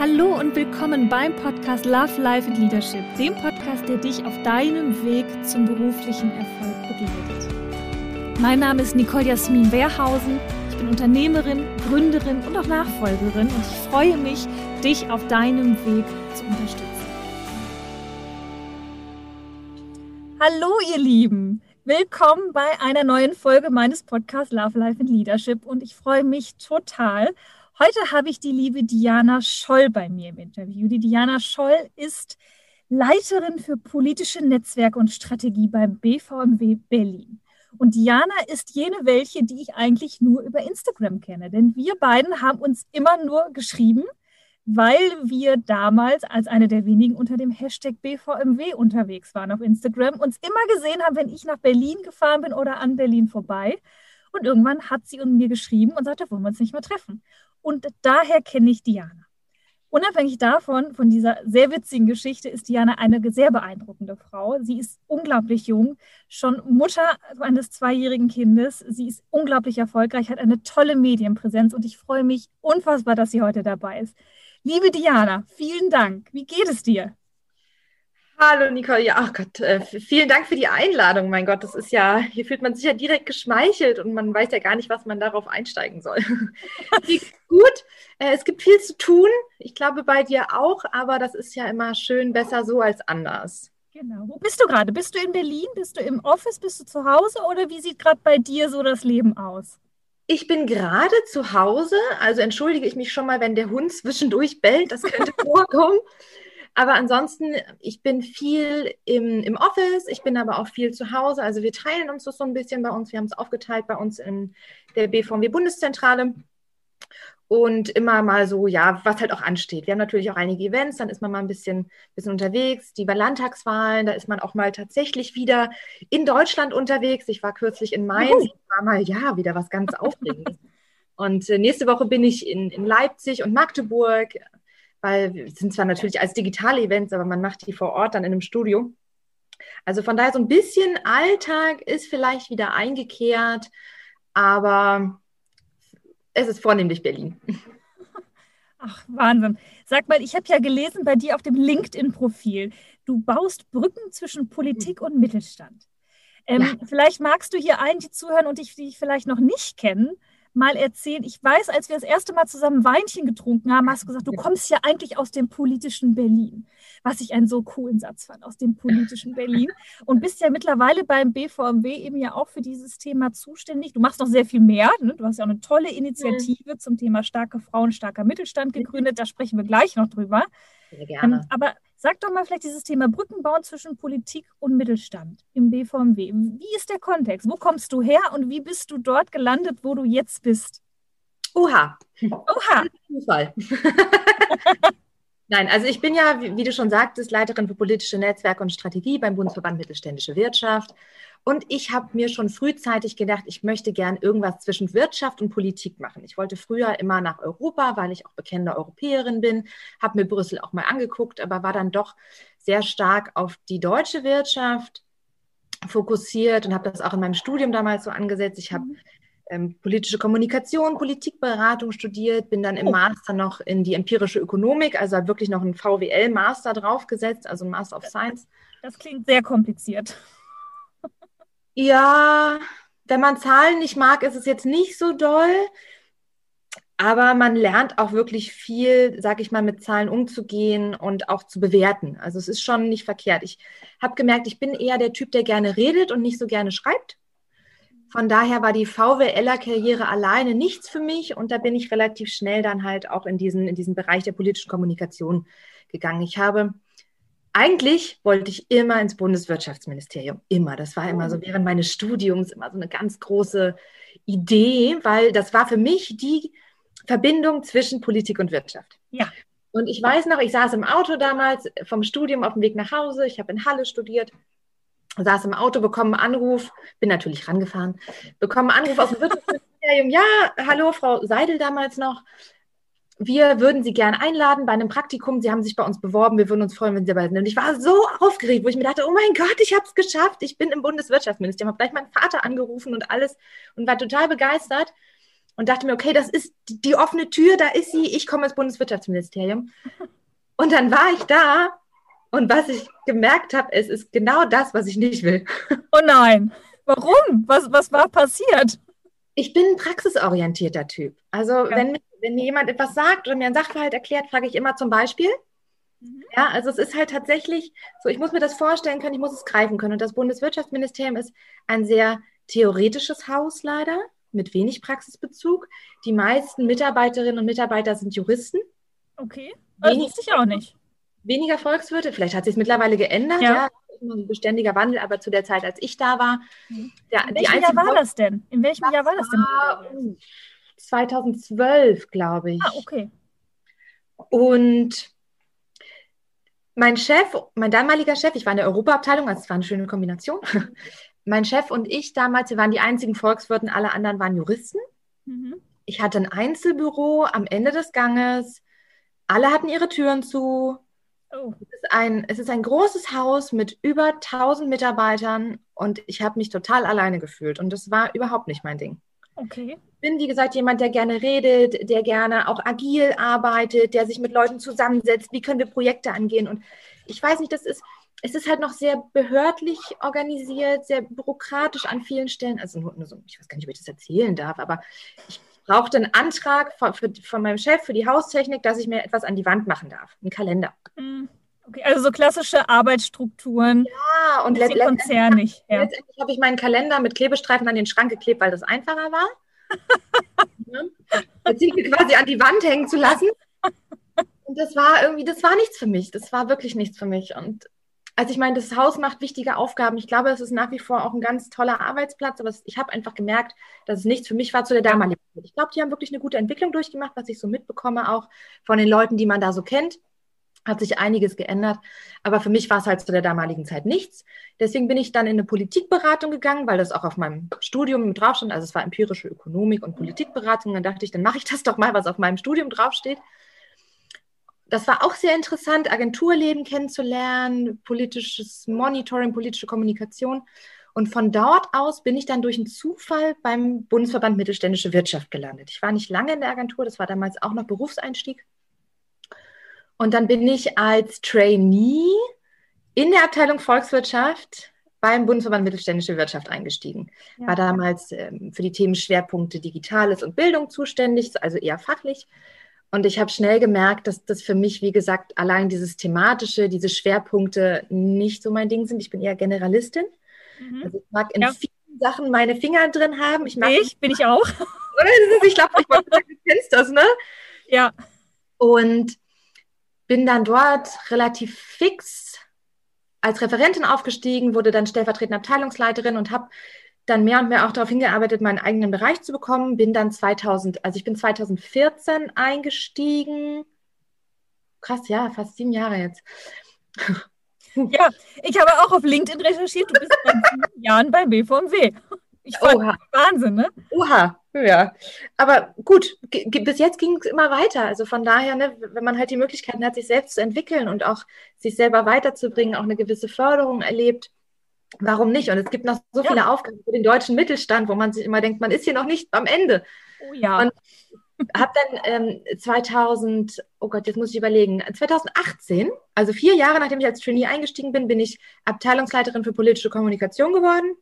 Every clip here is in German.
Hallo und willkommen beim Podcast Love, Life and Leadership, dem Podcast, der dich auf deinem Weg zum beruflichen Erfolg begleitet. Mein Name ist Nicole Jasmin Wehrhausen. Ich bin Unternehmerin, Gründerin und auch Nachfolgerin und ich freue mich, dich auf deinem Weg zu unterstützen. Hallo, ihr Lieben! Willkommen bei einer neuen Folge meines Podcasts Love, Life and Leadership und ich freue mich total. Heute habe ich die liebe Diana Scholl bei mir im Interview. Die Diana Scholl ist Leiterin für politische Netzwerke und Strategie beim BVMW Berlin. Und Diana ist jene welche, die ich eigentlich nur über Instagram kenne. Denn wir beiden haben uns immer nur geschrieben, weil wir damals als eine der wenigen unter dem Hashtag BVMW unterwegs waren auf Instagram, uns immer gesehen haben, wenn ich nach Berlin gefahren bin oder an Berlin vorbei. Und irgendwann hat sie mir geschrieben und sagte, wollen wir uns nicht mehr treffen. Und daher kenne ich Diana. Unabhängig davon, von dieser sehr witzigen Geschichte, ist Diana eine sehr beeindruckende Frau. Sie ist unglaublich jung, schon Mutter eines zweijährigen Kindes. Sie ist unglaublich erfolgreich, hat eine tolle Medienpräsenz und ich freue mich unfassbar, dass sie heute dabei ist. Liebe Diana, vielen Dank. Wie geht es dir? Hallo Nicole, ja, ach Gott, äh, vielen Dank für die Einladung. Mein Gott, das ist ja, hier fühlt man sich ja direkt geschmeichelt und man weiß ja gar nicht, was man darauf einsteigen soll. gut, äh, es gibt viel zu tun. Ich glaube bei dir auch, aber das ist ja immer schön besser so als anders. Genau. Wo bist du gerade? Bist du in Berlin? Bist du im Office? Bist du zu Hause? Oder wie sieht gerade bei dir so das Leben aus? Ich bin gerade zu Hause, also entschuldige ich mich schon mal, wenn der Hund zwischendurch bellt, das könnte vorkommen. Aber ansonsten, ich bin viel im, im Office, ich bin aber auch viel zu Hause. Also wir teilen uns das so ein bisschen bei uns. Wir haben es aufgeteilt bei uns in der BVMW Bundeszentrale. Und immer mal so, ja, was halt auch ansteht. Wir haben natürlich auch einige Events, dann ist man mal ein bisschen, bisschen unterwegs. Die Landtagswahlen, da ist man auch mal tatsächlich wieder in Deutschland unterwegs. Ich war kürzlich in Mainz, war mal, ja, wieder was ganz Aufregendes. Und äh, nächste Woche bin ich in, in Leipzig und Magdeburg weil es sind zwar natürlich als digitale Events, aber man macht die vor Ort dann in einem Studio. Also von daher so ein bisschen Alltag ist vielleicht wieder eingekehrt, aber es ist vornehmlich Berlin. Ach, Wahnsinn. Sag mal, ich habe ja gelesen bei dir auf dem LinkedIn-Profil, du baust Brücken zwischen Politik und Mittelstand. Ähm, ja. Vielleicht magst du hier allen, die zuhören und dich, die dich vielleicht noch nicht kennen, mal erzählen. Ich weiß, als wir das erste Mal zusammen Weinchen getrunken haben, hast du gesagt, du kommst ja eigentlich aus dem politischen Berlin. Was ich einen so coolen Satz fand, aus dem politischen Berlin. Und bist ja mittlerweile beim BVMW eben ja auch für dieses Thema zuständig. Du machst noch sehr viel mehr. Ne? Du hast ja auch eine tolle Initiative zum Thema starke Frauen, starker Mittelstand gegründet. Da sprechen wir gleich noch drüber. Sehr gerne. Ähm, aber Sag doch mal vielleicht dieses Thema Brückenbau zwischen Politik und Mittelstand im BVMW. Wie ist der Kontext? Wo kommst du her und wie bist du dort gelandet, wo du jetzt bist? Oha. Oha. Zufall. Nein, also ich bin ja, wie, wie, du schon sagtest, Leiterin für politische Netzwerke und Strategie beim Bundesverband Mittelständische Wirtschaft. Und ich habe mir schon frühzeitig gedacht, ich möchte gern irgendwas zwischen Wirtschaft und Politik machen. Ich wollte früher immer nach Europa, weil ich auch bekennende Europäerin bin, habe mir Brüssel auch mal angeguckt, aber war dann doch sehr stark auf die deutsche Wirtschaft fokussiert und habe das auch in meinem Studium damals so angesetzt. Ich habe mhm. ähm, politische Kommunikation, Politikberatung studiert, bin dann im oh. Master noch in die empirische Ökonomik, also wirklich noch einen VWL-Master draufgesetzt, also ein Master of Science. Das klingt sehr kompliziert. Ja, wenn man Zahlen nicht mag, ist es jetzt nicht so doll. Aber man lernt auch wirklich viel, sag ich mal, mit Zahlen umzugehen und auch zu bewerten. Also es ist schon nicht verkehrt. Ich habe gemerkt, ich bin eher der Typ, der gerne redet und nicht so gerne schreibt. Von daher war die VWLer-Karriere alleine nichts für mich und da bin ich relativ schnell dann halt auch in diesen, in diesen Bereich der politischen Kommunikation gegangen. Ich habe eigentlich wollte ich immer ins Bundeswirtschaftsministerium, immer. Das war immer so oh. während meines Studiums immer so eine ganz große Idee, weil das war für mich die Verbindung zwischen Politik und Wirtschaft. Ja. Und ich weiß noch, ich saß im Auto damals vom Studium auf dem Weg nach Hause. Ich habe in Halle studiert, saß im Auto, bekomme einen Anruf, bin natürlich rangefahren, bekomme einen Anruf aus dem Wirtschaftsministerium. Ja, hallo, Frau Seidel damals noch wir würden Sie gerne einladen bei einem Praktikum. Sie haben sich bei uns beworben. Wir würden uns freuen, wenn Sie dabei sind. Und ich war so aufgeregt, wo ich mir dachte, oh mein Gott, ich habe es geschafft. Ich bin im Bundeswirtschaftsministerium. Habe gleich meinen Vater angerufen und alles und war total begeistert. und dachte mir, okay, das ist die, offene Tür, da ist sie, ich komme ins Bundeswirtschaftsministerium. Und dann war ich da und was ich gemerkt habe, es ist genau das, was ich nicht will. Oh nein, warum? Was, was war passiert? Ich bin ein praxisorientierter Typ. Also ja. wenn, wenn mir jemand etwas sagt oder mir einen Sachverhalt erklärt, frage ich immer zum Beispiel. Mhm. Ja, also es ist halt tatsächlich so, ich muss mir das vorstellen können, ich muss es greifen können. Und das Bundeswirtschaftsministerium ist ein sehr theoretisches Haus leider, mit wenig Praxisbezug. Die meisten Mitarbeiterinnen und Mitarbeiter sind Juristen. Okay, das wenig, wusste ich auch nicht. Weniger Volkswirte, vielleicht hat sich es mittlerweile geändert, ja. ja. Ein beständiger Wandel, aber zu der Zeit, als ich da war. Mhm. Der, In welchem Jahr war das denn? In welchem Jahr war das denn? 2012, glaube ich. Ah, okay. Und mein Chef, mein damaliger Chef, ich war in der Europaabteilung, also es war eine schöne Kombination. Mein Chef und ich damals, wir waren die einzigen Volkswirten, alle anderen waren Juristen. Mhm. Ich hatte ein Einzelbüro am Ende des Ganges. Alle hatten ihre Türen zu. Oh. Es, ist ein, es ist ein großes Haus mit über 1000 Mitarbeitern und ich habe mich total alleine gefühlt und das war überhaupt nicht mein Ding. Okay. Ich bin, wie gesagt, jemand, der gerne redet, der gerne auch agil arbeitet, der sich mit Leuten zusammensetzt. Wie können wir Projekte angehen? Und ich weiß nicht, das ist, es ist halt noch sehr behördlich organisiert, sehr bürokratisch an vielen Stellen. Also nur, nur so, ich weiß gar nicht, ob ich das erzählen darf, aber ich brauchte einen Antrag von, für, von meinem Chef für die Haustechnik, dass ich mir etwas an die Wand machen darf, einen Kalender. Hm, okay, also so klassische Arbeitsstrukturen. Ja, und let konzernig. Ja. Letztendlich habe ich meinen Kalender mit Klebestreifen an den Schrank geklebt, weil das einfacher war. Sind wir quasi an die Wand hängen zu lassen. Und das war irgendwie, das war nichts für mich. Das war wirklich nichts für mich. Und also ich meine, das Haus macht wichtige Aufgaben. Ich glaube, es ist nach wie vor auch ein ganz toller Arbeitsplatz, aber ich habe einfach gemerkt, dass es nichts für mich war zu der damaligen Zeit. Ich glaube, die haben wirklich eine gute Entwicklung durchgemacht, was ich so mitbekomme, auch von den Leuten, die man da so kennt. Hat sich einiges geändert, aber für mich war es halt zu der damaligen Zeit nichts. Deswegen bin ich dann in eine Politikberatung gegangen, weil das auch auf meinem Studium drauf stand. Also es war empirische Ökonomik und Politikberatung. Dann dachte ich, dann mache ich das doch mal, was auf meinem Studium draufsteht das war auch sehr interessant, Agenturleben kennenzulernen, politisches Monitoring, politische Kommunikation. Und von dort aus bin ich dann durch einen Zufall beim Bundesverband Mittelständische Wirtschaft gelandet. Ich war nicht lange in der Agentur, das war damals auch noch Berufseinstieg. Und dann bin ich als Trainee in der Abteilung Volkswirtschaft beim Bundesverband Mittelständische Wirtschaft eingestiegen. Ja. War damals ähm, für die Themenschwerpunkte Digitales und Bildung zuständig, also eher fachlich. Und ich habe schnell gemerkt, dass das für mich, wie gesagt, allein dieses thematische, diese Schwerpunkte nicht so mein Ding sind. Ich bin eher Generalistin. Mhm. Also ich mag in ja. vielen Sachen meine Finger drin haben. Ich mag ich, bin ich auch. ich glaube, ich du kennst das, ne? Ja. Und bin dann dort relativ fix als Referentin aufgestiegen, wurde dann stellvertretende Abteilungsleiterin und habe dann mehr und mehr auch darauf hingearbeitet, meinen eigenen Bereich zu bekommen. Bin dann 2000, also ich bin 2014 eingestiegen. Krass, ja, fast sieben Jahre jetzt. Ja, ich habe auch auf LinkedIn recherchiert. Du bist seit sieben Jahren beim BVMW. Ich fand Oha. Wahnsinn, ne? Oha, ja. Aber gut, bis jetzt ging es immer weiter. Also von daher, ne, wenn man halt die Möglichkeiten hat, sich selbst zu entwickeln und auch sich selber weiterzubringen, auch eine gewisse Förderung erlebt, warum nicht? Und es gibt noch so ja. viele Aufgaben für den deutschen Mittelstand, wo man sich immer denkt, man ist hier noch nicht am Ende. Oh ja. Und habe dann ähm, 2000, oh Gott, jetzt muss ich überlegen, 2018, also vier Jahre nachdem ich als Trainee eingestiegen bin, bin ich Abteilungsleiterin für politische Kommunikation geworden,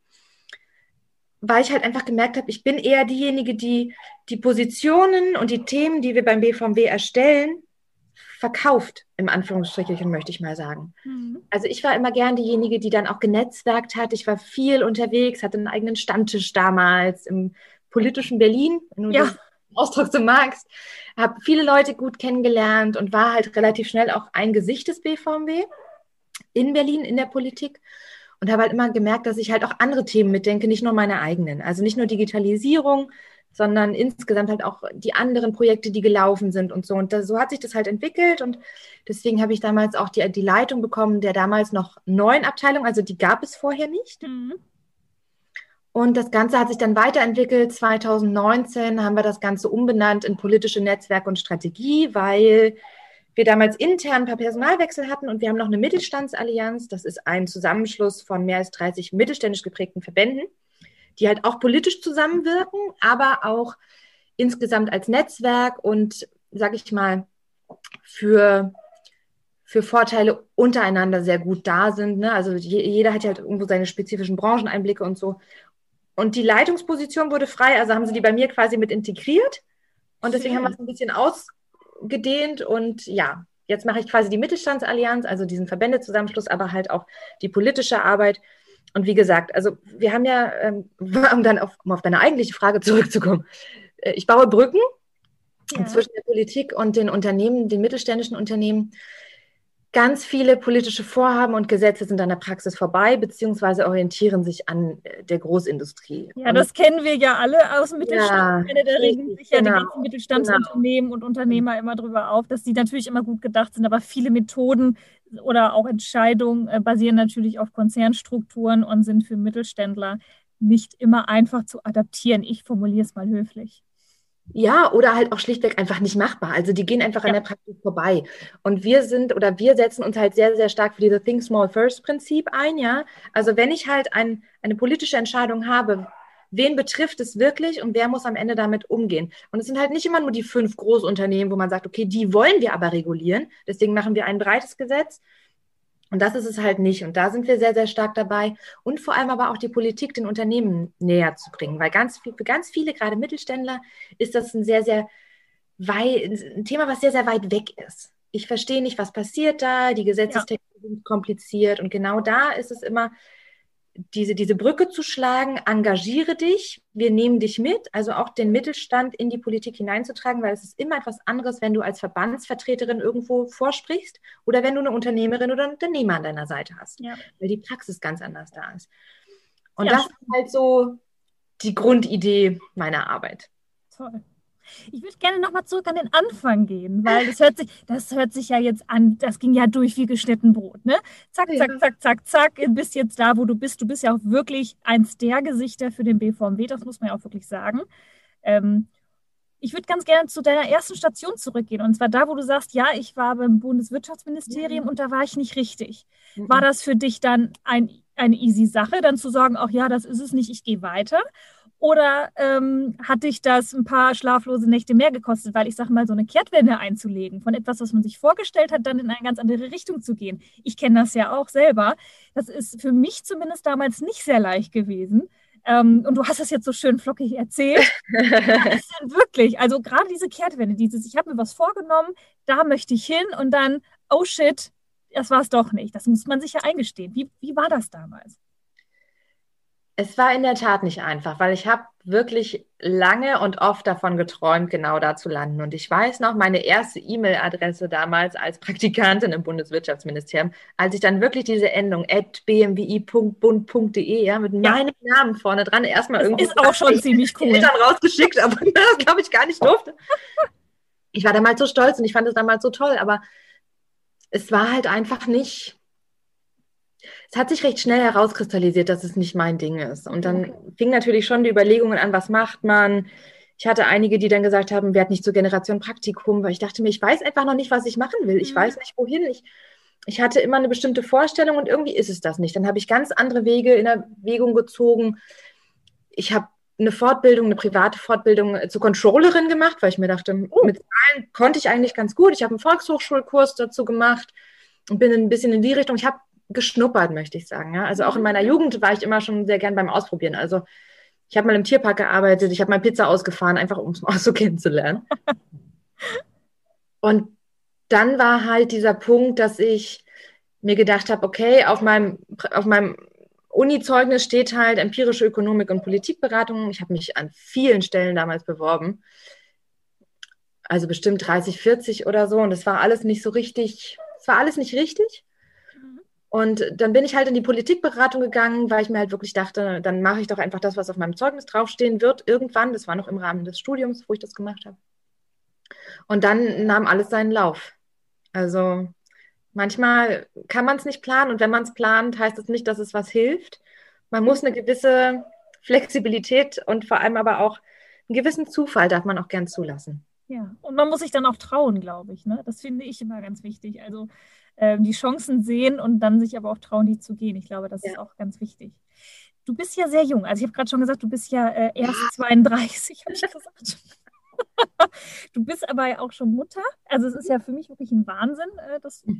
weil ich halt einfach gemerkt habe, ich bin eher diejenige, die die Positionen und die Themen, die wir beim BVMW erstellen, verkauft, im Anführungsstrichen, möchte ich mal sagen. Mhm. Also ich war immer gern diejenige, die dann auch genetzwerkt hat. Ich war viel unterwegs, hatte einen eigenen Stammtisch damals im politischen Berlin, wenn du ja. den Ausdruck so magst. Habe viele Leute gut kennengelernt und war halt relativ schnell auch ein Gesicht des BVMW in Berlin, in der Politik. Und habe halt immer gemerkt, dass ich halt auch andere Themen mitdenke, nicht nur meine eigenen. Also nicht nur Digitalisierung, sondern insgesamt halt auch die anderen Projekte, die gelaufen sind und so. Und das, so hat sich das halt entwickelt und deswegen habe ich damals auch die, die Leitung bekommen der damals noch neuen Abteilung, also die gab es vorher nicht. Mhm. Und das Ganze hat sich dann weiterentwickelt. 2019 haben wir das Ganze umbenannt in politische Netzwerk und Strategie, weil wir damals intern ein paar Personalwechsel hatten und wir haben noch eine Mittelstandsallianz. Das ist ein Zusammenschluss von mehr als 30 mittelständisch geprägten Verbänden die halt auch politisch zusammenwirken, aber auch insgesamt als Netzwerk und, sag ich mal, für, für Vorteile untereinander sehr gut da sind. Ne? Also je, jeder hat ja halt irgendwo seine spezifischen Brancheneinblicke und so. Und die Leitungsposition wurde frei, also haben sie die bei mir quasi mit integriert. Und deswegen haben wir es ein bisschen ausgedehnt und ja, jetzt mache ich quasi die Mittelstandsallianz, also diesen Verbändezusammenschluss, aber halt auch die politische Arbeit. Und wie gesagt, also wir haben ja, ähm, um dann auf, um auf deine eigentliche Frage zurückzukommen, äh, ich baue Brücken ja. zwischen der Politik und den Unternehmen, den mittelständischen Unternehmen. Ganz viele politische Vorhaben und Gesetze sind an der Praxis vorbei, beziehungsweise orientieren sich an äh, der Großindustrie. Ja, und das kennen wir ja alle aus dem Mittelstand. Ja, da regen sich ja genau, die ganzen Mittelstandsunternehmen genau. und Unternehmer immer drüber auf, dass die natürlich immer gut gedacht sind, aber viele Methoden oder auch Entscheidungen äh, basieren natürlich auf Konzernstrukturen und sind für Mittelständler nicht immer einfach zu adaptieren. Ich formuliere es mal höflich. Ja, oder halt auch schlichtweg einfach nicht machbar. Also die gehen einfach ja. an der Praxis vorbei. Und wir sind oder wir setzen uns halt sehr, sehr stark für dieses Think Small First Prinzip ein, ja. Also wenn ich halt ein, eine politische Entscheidung habe, wen betrifft es wirklich und wer muss am Ende damit umgehen? Und es sind halt nicht immer nur die fünf Großunternehmen, wo man sagt, okay, die wollen wir aber regulieren. Deswegen machen wir ein breites Gesetz, und das ist es halt nicht. Und da sind wir sehr, sehr stark dabei. Und vor allem aber auch die Politik den Unternehmen näher zu bringen. Weil ganz viel, für ganz viele, gerade Mittelständler, ist das ein sehr, sehr weit, ein Thema, was sehr, sehr weit weg ist. Ich verstehe nicht, was passiert da. Die Gesetzestexte ja. sind kompliziert. Und genau da ist es immer, diese, diese Brücke zu schlagen, engagiere dich, wir nehmen dich mit, also auch den Mittelstand in die Politik hineinzutragen, weil es ist immer etwas anderes, wenn du als Verbandsvertreterin irgendwo vorsprichst oder wenn du eine Unternehmerin oder einen Unternehmer an deiner Seite hast, ja. weil die Praxis ganz anders da ist. Und ja, das ist halt so die Grundidee meiner Arbeit. Toll. Ich würde gerne nochmal zurück an den Anfang gehen, weil das hört sich, das hört sich ja jetzt an, das ging ja durch wie geschnitten Brot, ne? Zack, zack, zack, zack, zack, bist jetzt da, wo du bist. Du bist ja auch wirklich eins der Gesichter für den BVMW, das muss man ja auch wirklich sagen. Ähm, ich würde ganz gerne zu deiner ersten Station zurückgehen. Und zwar da, wo du sagst, ja, ich war beim Bundeswirtschaftsministerium mhm. und da war ich nicht richtig. Mhm. War das für dich dann ein, eine easy Sache, dann zu sagen, ach ja, das ist es nicht, ich gehe weiter? Oder ähm, hat dich das ein paar schlaflose Nächte mehr gekostet, weil ich sage mal, so eine Kehrtwende einzulegen, von etwas, was man sich vorgestellt hat, dann in eine ganz andere Richtung zu gehen. Ich kenne das ja auch selber. Das ist für mich zumindest damals nicht sehr leicht gewesen. Ähm, und du hast das jetzt so schön flockig erzählt. das denn wirklich, also gerade diese Kehrtwende, dieses, ich habe mir was vorgenommen, da möchte ich hin und dann, oh shit, das war es doch nicht. Das muss man sich ja eingestehen. Wie, wie war das damals? Es war in der Tat nicht einfach, weil ich habe wirklich lange und oft davon geträumt, genau da zu landen. Und ich weiß noch, meine erste E-Mail-Adresse damals als Praktikantin im Bundeswirtschaftsministerium, als ich dann wirklich diese Endung at bmwi.bund.de ja, mit ja. meinem Namen vorne dran erstmal irgendwie. Ist auch schon ziemlich cool. Eltern rausgeschickt, aber das glaube ich gar nicht durfte. Ich war damals so stolz und ich fand es damals so toll, aber es war halt einfach nicht es hat sich recht schnell herauskristallisiert, dass es nicht mein Ding ist. Und dann okay. fing natürlich schon die Überlegungen an, was macht man? Ich hatte einige, die dann gesagt haben, werd nicht zur Generation Praktikum, weil ich dachte mir, ich weiß einfach noch nicht, was ich machen will. Ich mhm. weiß nicht, wohin. Ich, ich hatte immer eine bestimmte Vorstellung und irgendwie ist es das nicht. Dann habe ich ganz andere Wege in Erwägung gezogen. Ich habe eine Fortbildung, eine private Fortbildung zur Controllerin gemacht, weil ich mir dachte, oh. mit Zahlen konnte ich eigentlich ganz gut. Ich habe einen Volkshochschulkurs dazu gemacht und bin ein bisschen in die Richtung. Ich habe geschnuppert, möchte ich sagen. Ja? Also auch in meiner Jugend war ich immer schon sehr gern beim Ausprobieren. Also ich habe mal im Tierpark gearbeitet, ich habe mal Pizza ausgefahren, einfach um es mal so kennenzulernen. Und dann war halt dieser Punkt, dass ich mir gedacht habe, okay, auf meinem, auf meinem Uni-Zeugnis steht halt empirische Ökonomik und Politikberatung. Ich habe mich an vielen Stellen damals beworben. Also bestimmt 30, 40 oder so. Und es war alles nicht so richtig, es war alles nicht richtig. Und dann bin ich halt in die Politikberatung gegangen, weil ich mir halt wirklich dachte, dann mache ich doch einfach das, was auf meinem Zeugnis draufstehen wird, irgendwann. Das war noch im Rahmen des Studiums, wo ich das gemacht habe. Und dann nahm alles seinen Lauf. Also manchmal kann man es nicht planen und wenn man es plant, heißt es das nicht, dass es was hilft. Man muss eine gewisse Flexibilität und vor allem aber auch einen gewissen Zufall darf man auch gern zulassen. Ja, und man muss sich dann auch trauen, glaube ich. Ne? Das finde ich immer ganz wichtig. Also ähm, die Chancen sehen und dann sich aber auch trauen, die zu gehen. Ich glaube, das ja. ist auch ganz wichtig. Du bist ja sehr jung. Also ich habe gerade schon gesagt, du bist ja äh, erst ja. 32, habe ich gesagt. Du bist aber ja auch schon Mutter. Also es ist ja für mich wirklich ein Wahnsinn, äh, das, äh,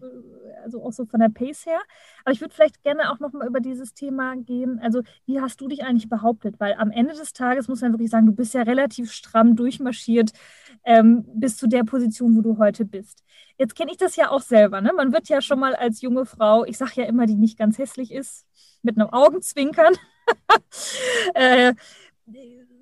also auch so von der Pace her. Aber ich würde vielleicht gerne auch nochmal über dieses Thema gehen. Also wie hast du dich eigentlich behauptet? Weil am Ende des Tages muss man wirklich sagen, du bist ja relativ stramm durchmarschiert ähm, bis zu der Position, wo du heute bist. Jetzt kenne ich das ja auch selber. Ne? Man wird ja schon mal als junge Frau, ich sage ja immer, die nicht ganz hässlich ist, mit einem Augenzwinkern. äh,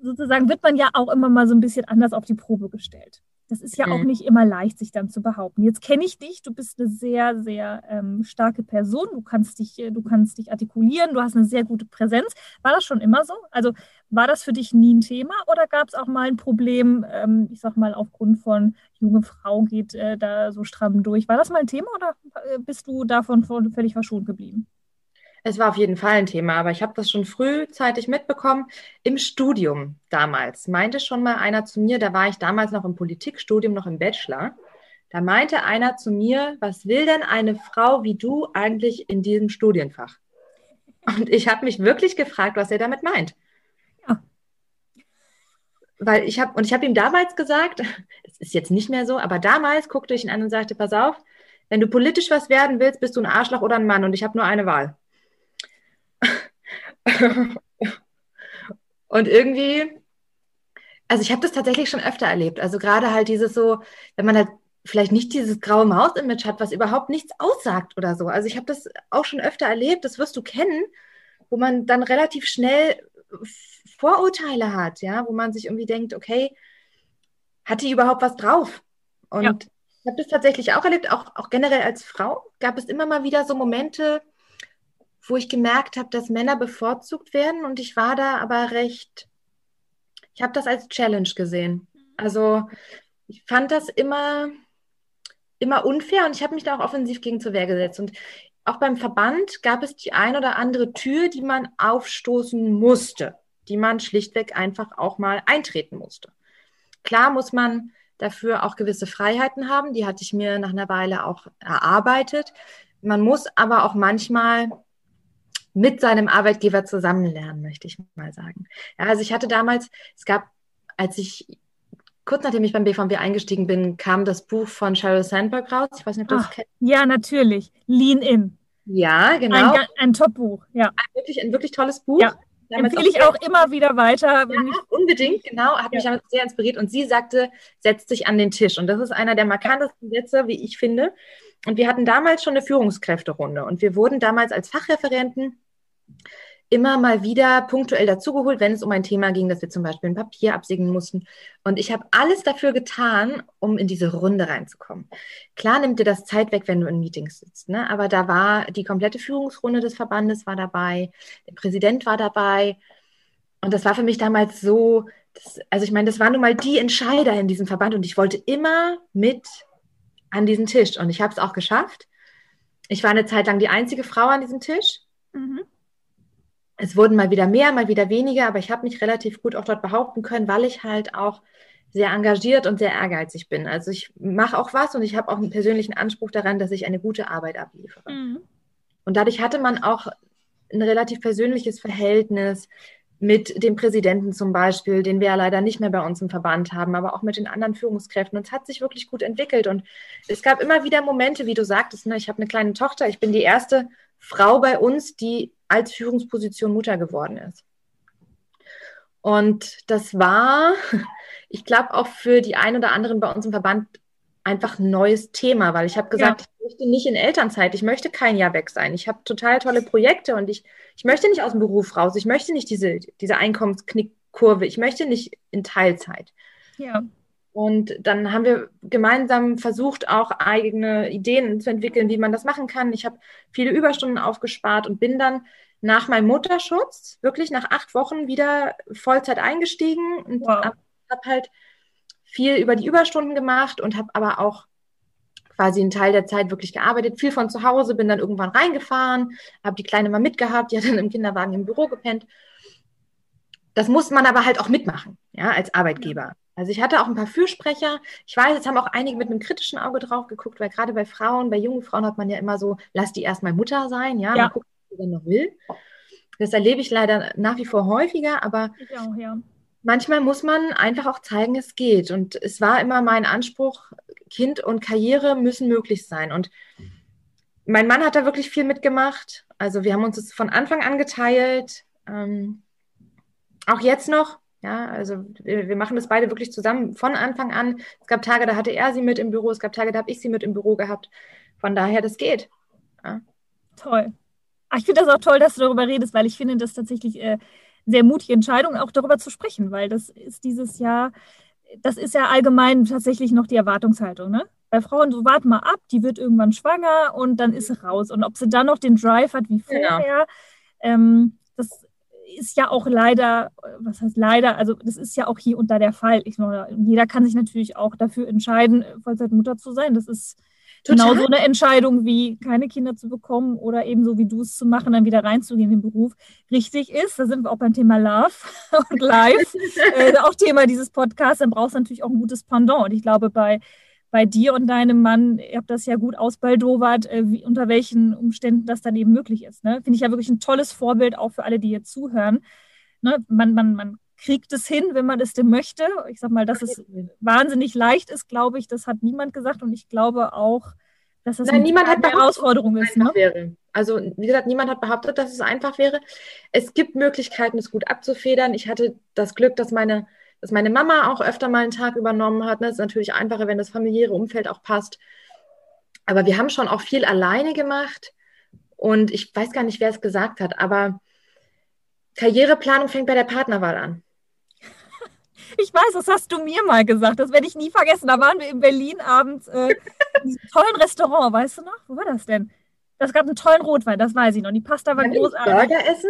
sozusagen wird man ja auch immer mal so ein bisschen anders auf die Probe gestellt. Das ist ja mhm. auch nicht immer leicht, sich dann zu behaupten. Jetzt kenne ich dich, du bist eine sehr, sehr ähm, starke Person, du kannst, dich, äh, du kannst dich artikulieren, du hast eine sehr gute Präsenz. War das schon immer so? Also war das für dich nie ein Thema oder gab es auch mal ein Problem, ähm, ich sag mal, aufgrund von junge Frau geht äh, da so stramm durch? War das mal ein Thema oder äh, bist du davon völlig verschont geblieben? Es war auf jeden Fall ein Thema, aber ich habe das schon frühzeitig mitbekommen. Im Studium damals meinte schon mal einer zu mir, da war ich damals noch im Politikstudium, noch im Bachelor. Da meinte einer zu mir, was will denn eine Frau wie du eigentlich in diesem Studienfach? Und ich habe mich wirklich gefragt, was er damit meint. Ja. Weil ich habe, und ich habe ihm damals gesagt, es ist jetzt nicht mehr so, aber damals guckte ich ihn an und sagte, pass auf, wenn du politisch was werden willst, bist du ein Arschloch oder ein Mann und ich habe nur eine Wahl. und irgendwie, also ich habe das tatsächlich schon öfter erlebt. Also gerade halt dieses so, wenn man halt vielleicht nicht dieses graue Maus-Image hat, was überhaupt nichts aussagt oder so. Also ich habe das auch schon öfter erlebt, das wirst du kennen, wo man dann relativ schnell Vorurteile hat, ja, wo man sich irgendwie denkt, okay, hat die überhaupt was drauf? Und ja. ich habe das tatsächlich auch erlebt, auch, auch generell als Frau gab es immer mal wieder so Momente, wo ich gemerkt habe, dass Männer bevorzugt werden und ich war da aber recht, ich habe das als Challenge gesehen. Also ich fand das immer, immer unfair und ich habe mich da auch offensiv gegen zur Wehr gesetzt. Und auch beim Verband gab es die ein oder andere Tür, die man aufstoßen musste, die man schlichtweg einfach auch mal eintreten musste. Klar muss man dafür auch gewisse Freiheiten haben, die hatte ich mir nach einer Weile auch erarbeitet. Man muss aber auch manchmal mit seinem Arbeitgeber zusammenlernen, möchte ich mal sagen. Ja, also ich hatte damals, es gab, als ich kurz nachdem ich beim BVB eingestiegen bin, kam das Buch von Sheryl Sandberg raus. Ich weiß nicht, ob du das kennst. Ja, natürlich. Lean In. Ja, genau. Ein, ein Top-Buch, ja. Ein wirklich, ein wirklich tolles Buch. Ja. Empfehle ich auch immer wieder weiter. Ja, unbedingt, genau. Hat ja. mich sehr inspiriert. Und sie sagte, setz dich an den Tisch. Und das ist einer der markantesten Sätze, wie ich finde. Und wir hatten damals schon eine Führungskräfterunde. Und wir wurden damals als Fachreferenten immer mal wieder punktuell dazugeholt, wenn es um ein Thema ging, dass wir zum Beispiel ein Papier absegnen mussten. Und ich habe alles dafür getan, um in diese Runde reinzukommen. Klar nimmt dir das Zeit weg, wenn du in Meetings sitzt, ne? aber da war die komplette Führungsrunde des Verbandes war dabei, der Präsident war dabei. Und das war für mich damals so, das, also ich meine, das waren nun mal die Entscheider in diesem Verband und ich wollte immer mit an diesen Tisch. Und ich habe es auch geschafft. Ich war eine Zeit lang die einzige Frau an diesem Tisch. Mhm es wurden mal wieder mehr, mal wieder weniger, aber ich habe mich relativ gut auch dort behaupten können, weil ich halt auch sehr engagiert und sehr ehrgeizig bin. Also ich mache auch was und ich habe auch einen persönlichen Anspruch daran, dass ich eine gute Arbeit abliefere. Mhm. Und dadurch hatte man auch ein relativ persönliches Verhältnis mit dem Präsidenten zum Beispiel, den wir ja leider nicht mehr bei uns im Verband haben, aber auch mit den anderen Führungskräften. Und es hat sich wirklich gut entwickelt. Und es gab immer wieder Momente, wie du sagtest, ne, ich habe eine kleine Tochter, ich bin die erste Frau bei uns, die als Führungsposition Mutter geworden ist. Und das war, ich glaube, auch für die ein oder anderen bei uns im Verband einfach ein neues Thema, weil ich habe gesagt, ja. ich möchte nicht in Elternzeit, ich möchte kein Jahr weg sein. Ich habe total tolle Projekte und ich, ich möchte nicht aus dem Beruf raus, ich möchte nicht diese, diese Einkommensknickkurve, ich möchte nicht in Teilzeit. Ja. Und dann haben wir gemeinsam versucht, auch eigene Ideen zu entwickeln, wie man das machen kann. Ich habe viele Überstunden aufgespart und bin dann nach meinem Mutterschutz wirklich nach acht Wochen wieder Vollzeit eingestiegen und wow. habe halt viel über die Überstunden gemacht und habe aber auch quasi einen Teil der Zeit wirklich gearbeitet, viel von zu Hause, bin dann irgendwann reingefahren, habe die Kleine mal mitgehabt, die hat dann im Kinderwagen im Büro gepennt. Das muss man aber halt auch mitmachen, ja, als Arbeitgeber. Also ich hatte auch ein paar Fürsprecher. Ich weiß, jetzt haben auch einige mit einem kritischen Auge drauf geguckt, weil gerade bei Frauen, bei jungen Frauen hat man ja immer so, lass die erstmal Mutter sein, ja, ja. mal gucken, was sie denn noch will. Das erlebe ich leider nach wie vor häufiger, aber auch, ja. manchmal muss man einfach auch zeigen, es geht. Und es war immer mein Anspruch, Kind und Karriere müssen möglich sein. Und mein Mann hat da wirklich viel mitgemacht. Also wir haben uns das von Anfang an geteilt. Ähm, auch jetzt noch. Ja, also wir, machen das beide wirklich zusammen von Anfang an. Es gab Tage, da hatte er sie mit im Büro, es gab Tage, da habe ich sie mit im Büro gehabt. Von daher, das geht. Ja. Toll. Ach, ich finde das auch toll, dass du darüber redest, weil ich finde das tatsächlich äh, sehr mutige Entscheidung, auch darüber zu sprechen, weil das ist dieses Jahr, das ist ja allgemein tatsächlich noch die Erwartungshaltung, ne? Bei Frauen, so warte mal ab, die wird irgendwann schwanger und dann ist sie raus. Und ob sie dann noch den Drive hat wie genau. vorher, ja. ähm, das ist ja auch leider, was heißt leider, also das ist ja auch hier unter der Fall. Ich, jeder kann sich natürlich auch dafür entscheiden, Vollzeitmutter zu sein. Das ist Total. Genau so eine Entscheidung wie keine Kinder zu bekommen oder eben so wie du es zu machen, dann wieder reinzugehen in den Beruf, richtig ist. Da sind wir auch beim Thema Love und Life, äh, auch Thema dieses Podcasts. Dann brauchst du natürlich auch ein gutes Pendant. Und ich glaube, bei, bei dir und deinem Mann, ihr habt das ja gut ausbaldowert, äh, wie, unter welchen Umständen das dann eben möglich ist. Ne? Finde ich ja wirklich ein tolles Vorbild auch für alle, die jetzt zuhören. Ne? Man, man, man kriegt es hin, wenn man es denn möchte. Ich sag mal, dass es wahnsinnig leicht ist, glaube ich, das hat niemand gesagt und ich glaube auch, dass das Nein, niemand hat eine Herausforderung ist. Ne? Wäre. Also, wie gesagt, niemand hat behauptet, dass es einfach wäre. Es gibt Möglichkeiten, es gut abzufedern. Ich hatte das Glück, dass meine, dass meine Mama auch öfter mal einen Tag übernommen hat. Das ist natürlich einfacher, wenn das familiäre Umfeld auch passt. Aber wir haben schon auch viel alleine gemacht. Und ich weiß gar nicht, wer es gesagt hat, aber Karriereplanung fängt bei der Partnerwahl an. Ich weiß, das hast du mir mal gesagt. Das werde ich nie vergessen. Da waren wir in Berlin abends äh, in diesem tollen Restaurant. Weißt du noch? Wo war das denn? Das gab einen tollen Rotwein, das weiß ich noch. Die Pasta war Kann großartig. Burger essen?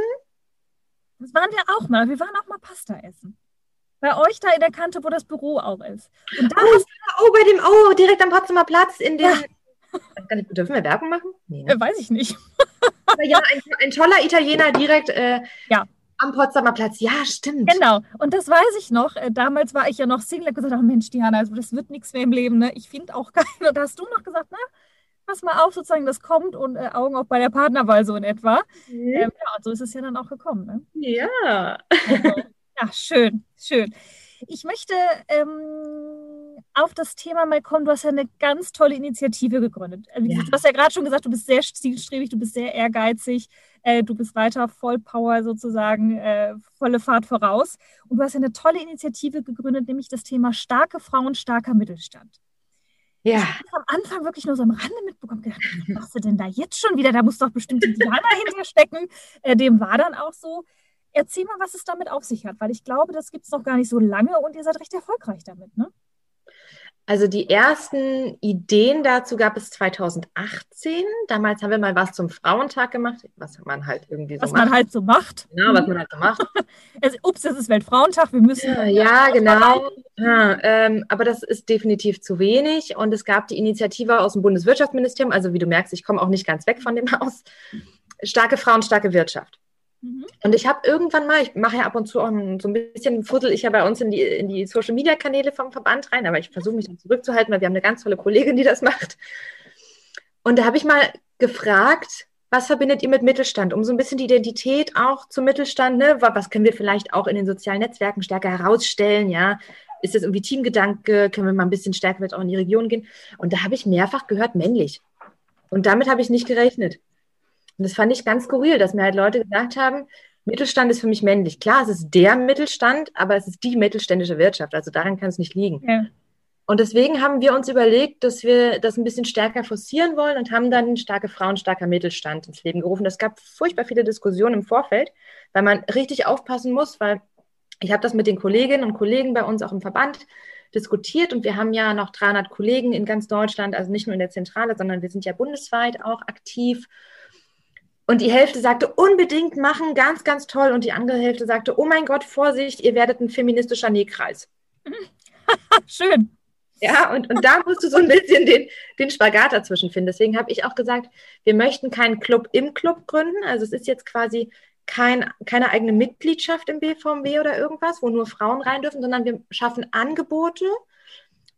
Das waren wir auch mal. Wir waren auch mal Pasta essen. Bei euch da in der Kante, wo das Büro auch ist. Und da oh, oh, bei dem, oh, direkt am Potsdamer Platz in dem. Ja. Dürfen wir Werbung machen? Nee, ne? äh, weiß ich nicht. ja, ein, ein, toller Italiener direkt äh, ja. Am Potsdamer Platz, ja, stimmt. Genau. Und das weiß ich noch. Äh, damals war ich ja noch Single. Ich gesagt, oh Mensch, Diana, also das wird nichts mehr im Leben. Ne? Ich finde auch keinen. Und da hast du noch gesagt, na, pass mal auf, sozusagen, das kommt und äh, Augen auch bei der Partnerwahl so in etwa. Mhm. Ähm, ja, und so ist es ja dann auch gekommen. Ne? Ja. Also, ja, schön, schön. Ich möchte ähm, auf das Thema mal kommen. Du hast ja eine ganz tolle Initiative gegründet. Also, ja. Du hast ja gerade schon gesagt, du bist sehr zielstrebig, du bist sehr ehrgeizig, äh, du bist weiter Vollpower sozusagen, äh, volle Fahrt voraus. Und du hast ja eine tolle Initiative gegründet, nämlich das Thema starke Frauen, starker Mittelstand. Ja. Ich habe am Anfang wirklich nur so am Rande mitbekommen, gedacht, was machst du denn da jetzt schon wieder? Da muss doch bestimmt die Diana hinterstecken. Äh, dem war dann auch so. Erzähl mal, was es damit auf sich hat, weil ich glaube, das gibt es noch gar nicht so lange und ihr seid recht erfolgreich damit, ne? Also die ersten Ideen dazu gab es 2018. Damals haben wir mal was zum Frauentag gemacht, was man halt irgendwie so was macht. Was man halt so macht. Ja, was man halt so macht. es, ups, es ist Weltfrauentag, wir müssen. Ja, ja genau. Ja, ähm, aber das ist definitiv zu wenig. Und es gab die Initiative aus dem Bundeswirtschaftsministerium, also wie du merkst, ich komme auch nicht ganz weg von dem Haus. Starke Frauen, starke Wirtschaft. Mhm. Und ich habe irgendwann mal, ich mache ja ab und zu auch so ein bisschen, fussel ich ja bei uns in die, in die Social Media Kanäle vom Verband rein, aber ich versuche mich dann zurückzuhalten, weil wir haben eine ganz tolle Kollegin, die das macht. Und da habe ich mal gefragt, was verbindet ihr mit Mittelstand, um so ein bisschen die Identität auch zum Mittelstand, ne? Was können wir vielleicht auch in den sozialen Netzwerken stärker herausstellen, ja? Ist das irgendwie Teamgedanke? Können wir mal ein bisschen stärker mit auch in die Region gehen? Und da habe ich mehrfach gehört, männlich. Und damit habe ich nicht gerechnet. Und das fand ich ganz skurril, dass mir halt Leute gesagt haben, Mittelstand ist für mich männlich. Klar, es ist der Mittelstand, aber es ist die mittelständische Wirtschaft. Also daran kann es nicht liegen. Ja. Und deswegen haben wir uns überlegt, dass wir das ein bisschen stärker forcieren wollen und haben dann starke Frauen, starker Mittelstand ins Leben gerufen. Es gab furchtbar viele Diskussionen im Vorfeld, weil man richtig aufpassen muss, weil ich habe das mit den Kolleginnen und Kollegen bei uns auch im Verband diskutiert und wir haben ja noch 300 Kollegen in ganz Deutschland, also nicht nur in der Zentrale, sondern wir sind ja bundesweit auch aktiv und die Hälfte sagte, unbedingt machen, ganz, ganz toll. Und die andere Hälfte sagte, oh mein Gott, Vorsicht, ihr werdet ein feministischer Nähkreis. Schön. Ja, und, und da musst du so ein bisschen den, den Spagat dazwischen finden. Deswegen habe ich auch gesagt, wir möchten keinen Club im Club gründen. Also es ist jetzt quasi kein, keine eigene Mitgliedschaft im BVMW oder irgendwas, wo nur Frauen rein dürfen, sondern wir schaffen Angebote.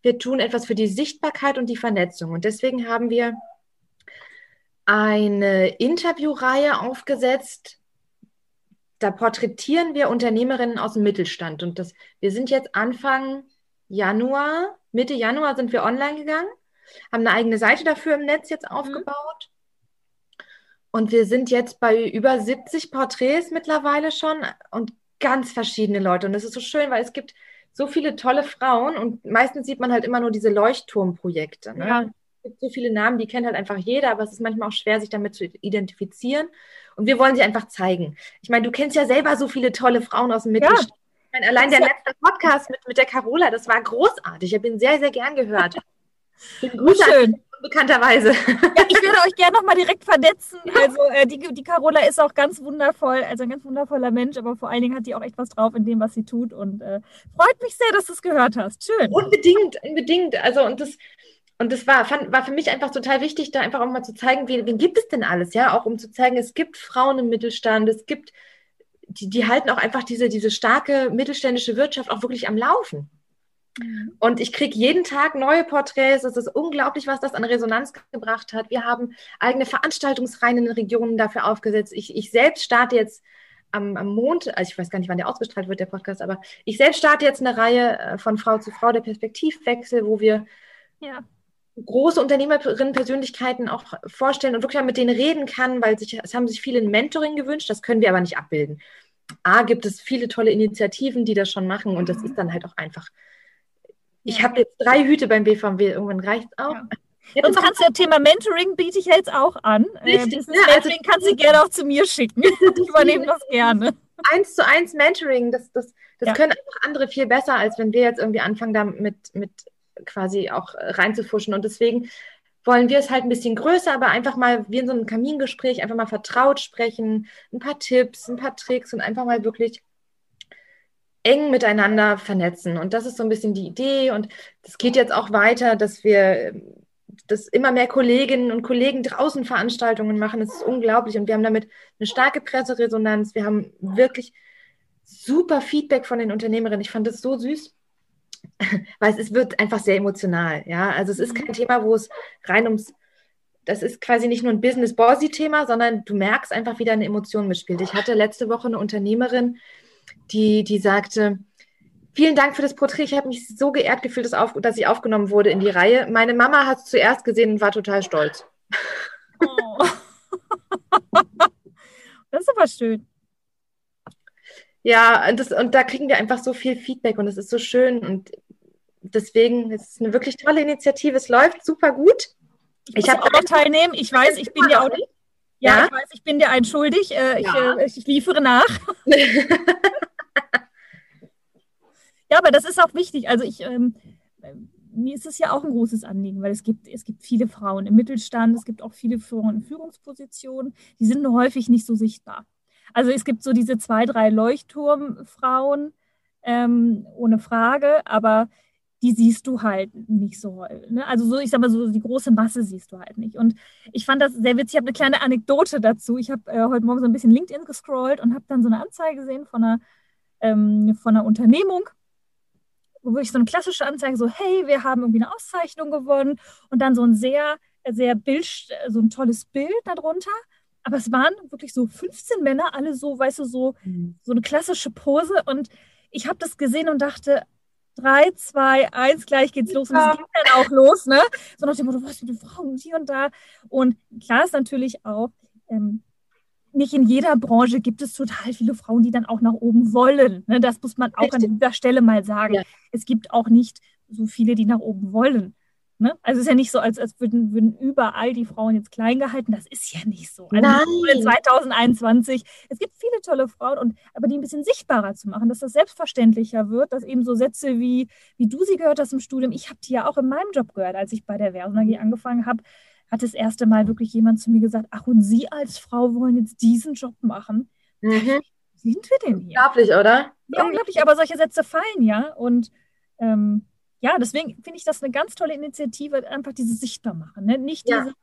Wir tun etwas für die Sichtbarkeit und die Vernetzung. Und deswegen haben wir eine Interviewreihe aufgesetzt, da porträtieren wir Unternehmerinnen aus dem Mittelstand. Und das, wir sind jetzt Anfang Januar, Mitte Januar sind wir online gegangen, haben eine eigene Seite dafür im Netz jetzt mhm. aufgebaut. Und wir sind jetzt bei über 70 Porträts mittlerweile schon und ganz verschiedene Leute. Und das ist so schön, weil es gibt so viele tolle Frauen und meistens sieht man halt immer nur diese Leuchtturmprojekte. Ne? Ja. Es gibt so viele Namen, die kennt halt einfach jeder, aber es ist manchmal auch schwer, sich damit zu identifizieren. Und wir wollen sie einfach zeigen. Ich meine, du kennst ja selber so viele tolle Frauen aus dem Mittelstand. Ja. Ich meine, allein der letzte Podcast mit, mit der Carola, das war großartig. Ich habe ihn sehr, sehr gern gehört. Bin gut schön bekannterweise. Ja, ich würde euch gerne nochmal direkt vernetzen. Also äh, die, die Carola ist auch ganz wundervoll, also ein ganz wundervoller Mensch, aber vor allen Dingen hat die auch echt was drauf in dem, was sie tut. Und äh, freut mich sehr, dass du es gehört hast. Schön. Unbedingt, unbedingt. Also und das, und das war, fand, war für mich einfach total wichtig, da einfach auch mal zu zeigen, wen, wen gibt es denn alles, ja? Auch um zu zeigen, es gibt Frauen im Mittelstand, es gibt, die, die halten auch einfach diese, diese starke mittelständische Wirtschaft auch wirklich am Laufen. Mhm. Und ich kriege jeden Tag neue Porträts. Es ist unglaublich, was das an Resonanz gebracht hat. Wir haben eigene Veranstaltungsreihen in den Regionen dafür aufgesetzt. Ich, ich selbst starte jetzt am, am Montag, also ich weiß gar nicht, wann der ausgestrahlt wird, der Podcast, aber ich selbst starte jetzt eine Reihe äh, von Frau zu Frau, der Perspektivwechsel, wo wir ja. Große Unternehmerinnen-Persönlichkeiten auch vorstellen und wirklich mal mit denen reden kann, weil sich, es haben sich viele ein Mentoring gewünscht, das können wir aber nicht abbilden. A, gibt es viele tolle Initiativen, die das schon machen und das ist dann halt auch einfach ich habe jetzt drei Hüte beim BVMW, irgendwann reicht es auch. Ja. Sonst kannst du ja Thema Mentoring biete ich jetzt auch an. Äh, Richtig, äh, ja, also, Mentoring kannst du gerne auch zu mir schicken. ich übernehme das gerne. Eins zu eins Mentoring, das, das, das ja. können einfach andere viel besser, als wenn wir jetzt irgendwie anfangen, da mit, mit quasi auch reinzufuschen. Und deswegen wollen wir es halt ein bisschen größer, aber einfach mal wie in so einem Kamingespräch einfach mal vertraut sprechen, ein paar Tipps, ein paar Tricks und einfach mal wirklich eng miteinander vernetzen. Und das ist so ein bisschen die Idee. Und das geht jetzt auch weiter, dass wir dass immer mehr Kolleginnen und Kollegen draußen Veranstaltungen machen. Das ist unglaublich. Und wir haben damit eine starke Presseresonanz. Wir haben wirklich super Feedback von den Unternehmerinnen. Ich fand das so süß, weil es wird einfach sehr emotional. Ja, also es ist kein Thema, wo es rein ums das ist quasi nicht nur ein Business-Bossy-Thema, sondern du merkst einfach, wie deine Emotion mitspielt. Ich hatte letzte Woche eine Unternehmerin, die, die sagte, Vielen Dank für das Porträt. Ich habe mich so geehrt gefühlt, dass, auf, dass ich aufgenommen wurde in die Reihe. Meine Mama hat es zuerst gesehen und war total stolz. Oh. das ist aber schön. Ja, und, das, und da kriegen wir einfach so viel Feedback und es ist so schön. Und deswegen ist es eine wirklich tolle Initiative. Es läuft super gut. Ich, ich habe auch teilnehmen. Ich weiß, ich bin dir auch nicht. Ja, ja, ich weiß, ich bin dir ein schuldig. Äh, ja. ich, äh, ich liefere nach. Ja, aber das ist auch wichtig. Also ich, ähm, mir ist es ja auch ein großes Anliegen, weil es gibt, es gibt viele Frauen im Mittelstand, es gibt auch viele Frauen in Führungspositionen, die sind nur häufig nicht so sichtbar. Also es gibt so diese zwei, drei Leuchtturmfrauen, ähm, ohne Frage, aber die siehst du halt nicht so. Ne? Also so, ich sag mal, so die große Masse siehst du halt nicht. Und ich fand das sehr witzig. Ich habe eine kleine Anekdote dazu. Ich habe äh, heute Morgen so ein bisschen LinkedIn gescrollt und habe dann so eine Anzeige gesehen von einer, ähm, von einer Unternehmung wo wirklich so eine klassische Anzeige, so, hey, wir haben irgendwie eine Auszeichnung gewonnen und dann so ein sehr, sehr Bild, so ein tolles Bild darunter. Aber es waren wirklich so 15 Männer, alle so, weißt du, so, mhm. so eine klassische Pose. Und ich habe das gesehen und dachte, drei, zwei, eins, gleich geht's los. Und es ging dann auch los, ne? So nach dem Motto, was für eine Frau hier und da. Und klar ist natürlich auch, ähm, nicht in jeder Branche gibt es total viele Frauen, die dann auch nach oben wollen. Ne, das muss man auch Richtig. an dieser Stelle mal sagen. Ja. Es gibt auch nicht so viele, die nach oben wollen. Ne? Also es ist ja nicht so, als, als würden, würden überall die Frauen jetzt klein gehalten. Das ist ja nicht so. Also Nein. 2021. Es gibt viele tolle Frauen, und, aber die ein bisschen sichtbarer zu machen, dass das selbstverständlicher wird, dass eben so Sätze wie, wie du sie gehört hast im Studium, ich habe die ja auch in meinem Job gehört, als ich bei der Versen AG angefangen habe, hat das erste Mal wirklich jemand zu mir gesagt, ach, und Sie als Frau wollen jetzt diesen Job machen? Mhm. Sind wir denn hier? Unglaublich, oder? Ja, unglaublich, aber solche Sätze fallen ja. Und ähm, ja, deswegen finde ich das eine ganz tolle Initiative, einfach dieses sichtbar machen. Ne? Nicht ja. diese,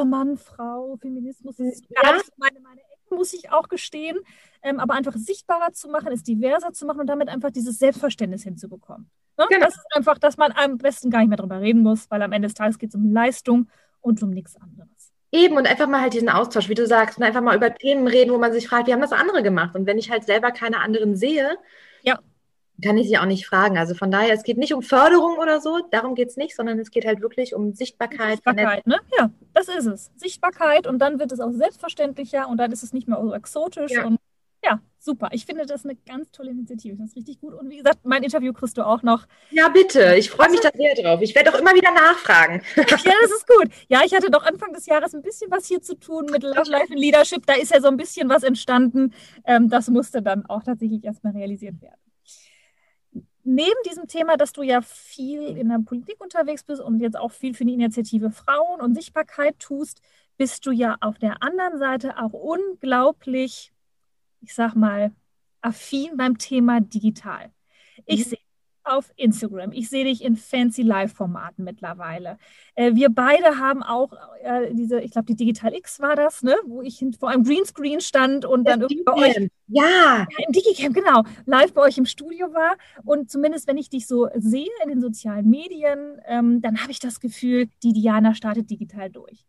oh Mann, Frau, Feminismus, das ist ja. meine, meine Ecke, muss ich auch gestehen. Ähm, aber einfach sichtbarer zu machen, es diverser zu machen und damit einfach dieses Selbstverständnis hinzubekommen. Ne? Genau. Das ist einfach, dass man am besten gar nicht mehr drüber reden muss, weil am Ende des Tages geht es um Leistung und um nichts anderes. Eben und einfach mal halt diesen Austausch, wie du sagst, und einfach mal über Themen reden, wo man sich fragt, wie haben das andere gemacht? Und wenn ich halt selber keine anderen sehe, Ja. Kann ich sie auch nicht fragen. Also von daher, es geht nicht um Förderung oder so, darum geht es nicht, sondern es geht halt wirklich um Sichtbarkeit. Sichtbarkeit, ne? Ja, das ist es. Sichtbarkeit und dann wird es auch selbstverständlicher und dann ist es nicht mehr so exotisch Ja. und ja, super. Ich finde das eine ganz tolle Initiative. Das ist richtig gut. Und wie gesagt, mein Interview kriegst du auch noch. Ja, bitte. Ich freue mich da sehr drauf. Ich werde auch immer wieder nachfragen. Ja, das ist gut. Ja, ich hatte doch Anfang des Jahres ein bisschen was hier zu tun mit Love Life and Leadership. Da ist ja so ein bisschen was entstanden. Ähm, das musste dann auch tatsächlich erstmal realisiert werden. Neben diesem Thema, dass du ja viel in der Politik unterwegs bist und jetzt auch viel für die Initiative Frauen und Sichtbarkeit tust, bist du ja auf der anderen Seite auch unglaublich, ich sag mal, affin beim Thema digital. Ich Mhm. sehe auf Instagram, ich sehe dich in fancy Live-Formaten mittlerweile. Äh, wir beide haben auch äh, diese, ich glaube, die Digital X war das, ne? wo ich vor einem Greenscreen stand und dann irgendwie bei euch Ja, ja, im Digicamp, genau, live bei euch im Studio war. Und zumindest, wenn ich dich so sehe in den sozialen Medien, ähm, dann habe ich das Gefühl, die Diana startet digital durch.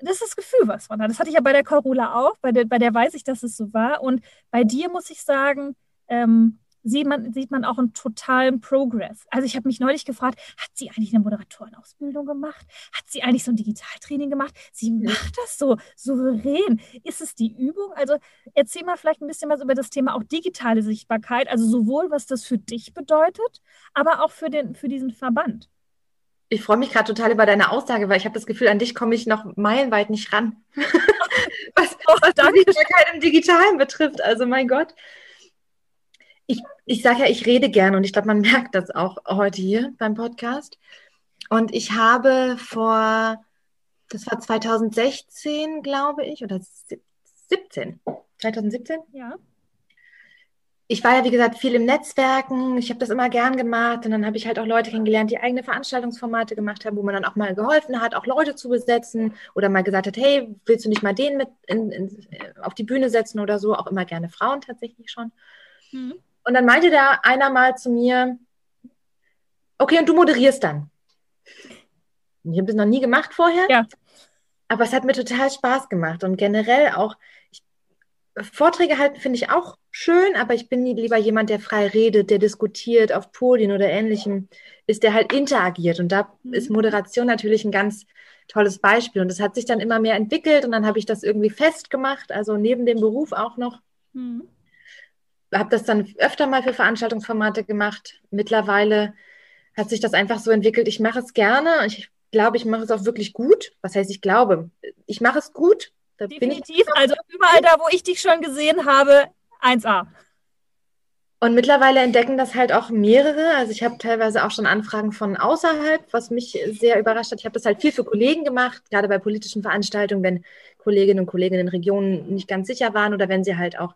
Das ist das Gefühl, was man hat. Das hatte ich ja bei der Carola auch, bei der, bei der weiß ich, dass es so war. Und bei dir muss ich sagen, ähm, sieht man, sieht man auch einen totalen Progress. Also ich habe mich neulich gefragt, hat sie eigentlich eine Moderatorenausbildung gemacht? Hat sie eigentlich so ein Digitaltraining gemacht? Sie macht das so souverän. Ist es die Übung? Also erzähl mal vielleicht ein bisschen was über das Thema auch digitale Sichtbarkeit, also sowohl was das für dich bedeutet, aber auch für den, für diesen Verband. ich freue mich gerade total über deine Aussage, weil ich habe das Gefühl, an dich komme ich noch meilenweit nicht ran. was Oh, was danke. Sichtbarkeit im Digitalen betrifft. Also mein Gott. Ich, ich sage ja, ich rede gerne und ich glaube, man merkt das auch heute hier beim Podcast. Und ich habe vor, das war 2016, glaube ich, oder 17, 2017, Ja. ich war ja, wie gesagt, viel im Netzwerken. Ich habe das immer gern gemacht. Und dann habe ich halt auch Leute kennengelernt, die eigene Veranstaltungsformate gemacht haben, wo man dann auch mal geholfen hat, auch Leute zu besetzen oder mal gesagt hat, hey, willst du nicht mal den mit in, in, auf die Bühne setzen oder so? Auch immer gerne Frauen tatsächlich schon. Mhm. Und dann meinte da einer mal zu mir, okay, und du moderierst dann. Ich habe das noch nie gemacht vorher. Ja. Aber es hat mir total Spaß gemacht. Und generell auch, ich, Vorträge halten finde ich auch schön, aber ich bin lieber jemand, der frei redet, der diskutiert auf Podien oder ähnlichem, ist der halt interagiert. Und da Mhm. ist Moderation natürlich ein ganz tolles Beispiel. Und das hat sich dann immer mehr entwickelt und dann habe ich das irgendwie festgemacht, also neben dem Beruf auch noch Mhm. Habe das dann öfter mal für Veranstaltungsformate gemacht. Mittlerweile hat sich das einfach so entwickelt. Ich mache es gerne. Ich glaube, ich mache es auch wirklich gut. Was heißt, ich glaube? Ich mache es gut. Da bin ich. Definitiv. Also überall da, wo ich dich schon gesehen habe, 1A. Und mittlerweile entdecken das halt auch mehrere. Also ich habe teilweise auch schon Anfragen von außerhalb, was mich sehr überrascht hat. Ich habe das halt viel für Kollegen gemacht, gerade bei politischen Veranstaltungen, wenn Kolleginnen und Kollegen in den Regionen nicht ganz sicher waren oder wenn sie halt auch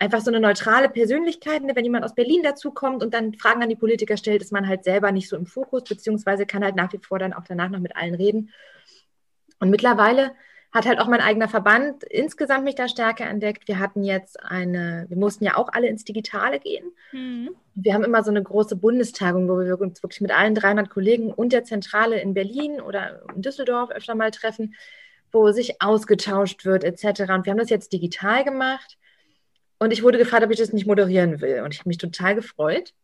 einfach so eine neutrale Persönlichkeit, ne, wenn jemand aus Berlin dazukommt und dann Fragen an die Politiker stellt, ist man halt selber nicht so im Fokus, beziehungsweise kann halt nach wie vor dann auch danach noch mit allen reden. Und mittlerweile hat halt auch mein eigener Verband insgesamt mich da stärker entdeckt. Wir hatten jetzt eine, wir mussten ja auch alle ins Digitale gehen. Mhm. Wir haben immer so eine große Bundestagung, wo wir uns wirklich mit allen 300 Kollegen und der Zentrale in Berlin oder in Düsseldorf öfter mal treffen, wo sich ausgetauscht wird etc. Und wir haben das jetzt digital gemacht. Und ich wurde gefragt, ob ich das nicht moderieren will. Und ich habe mich total gefreut.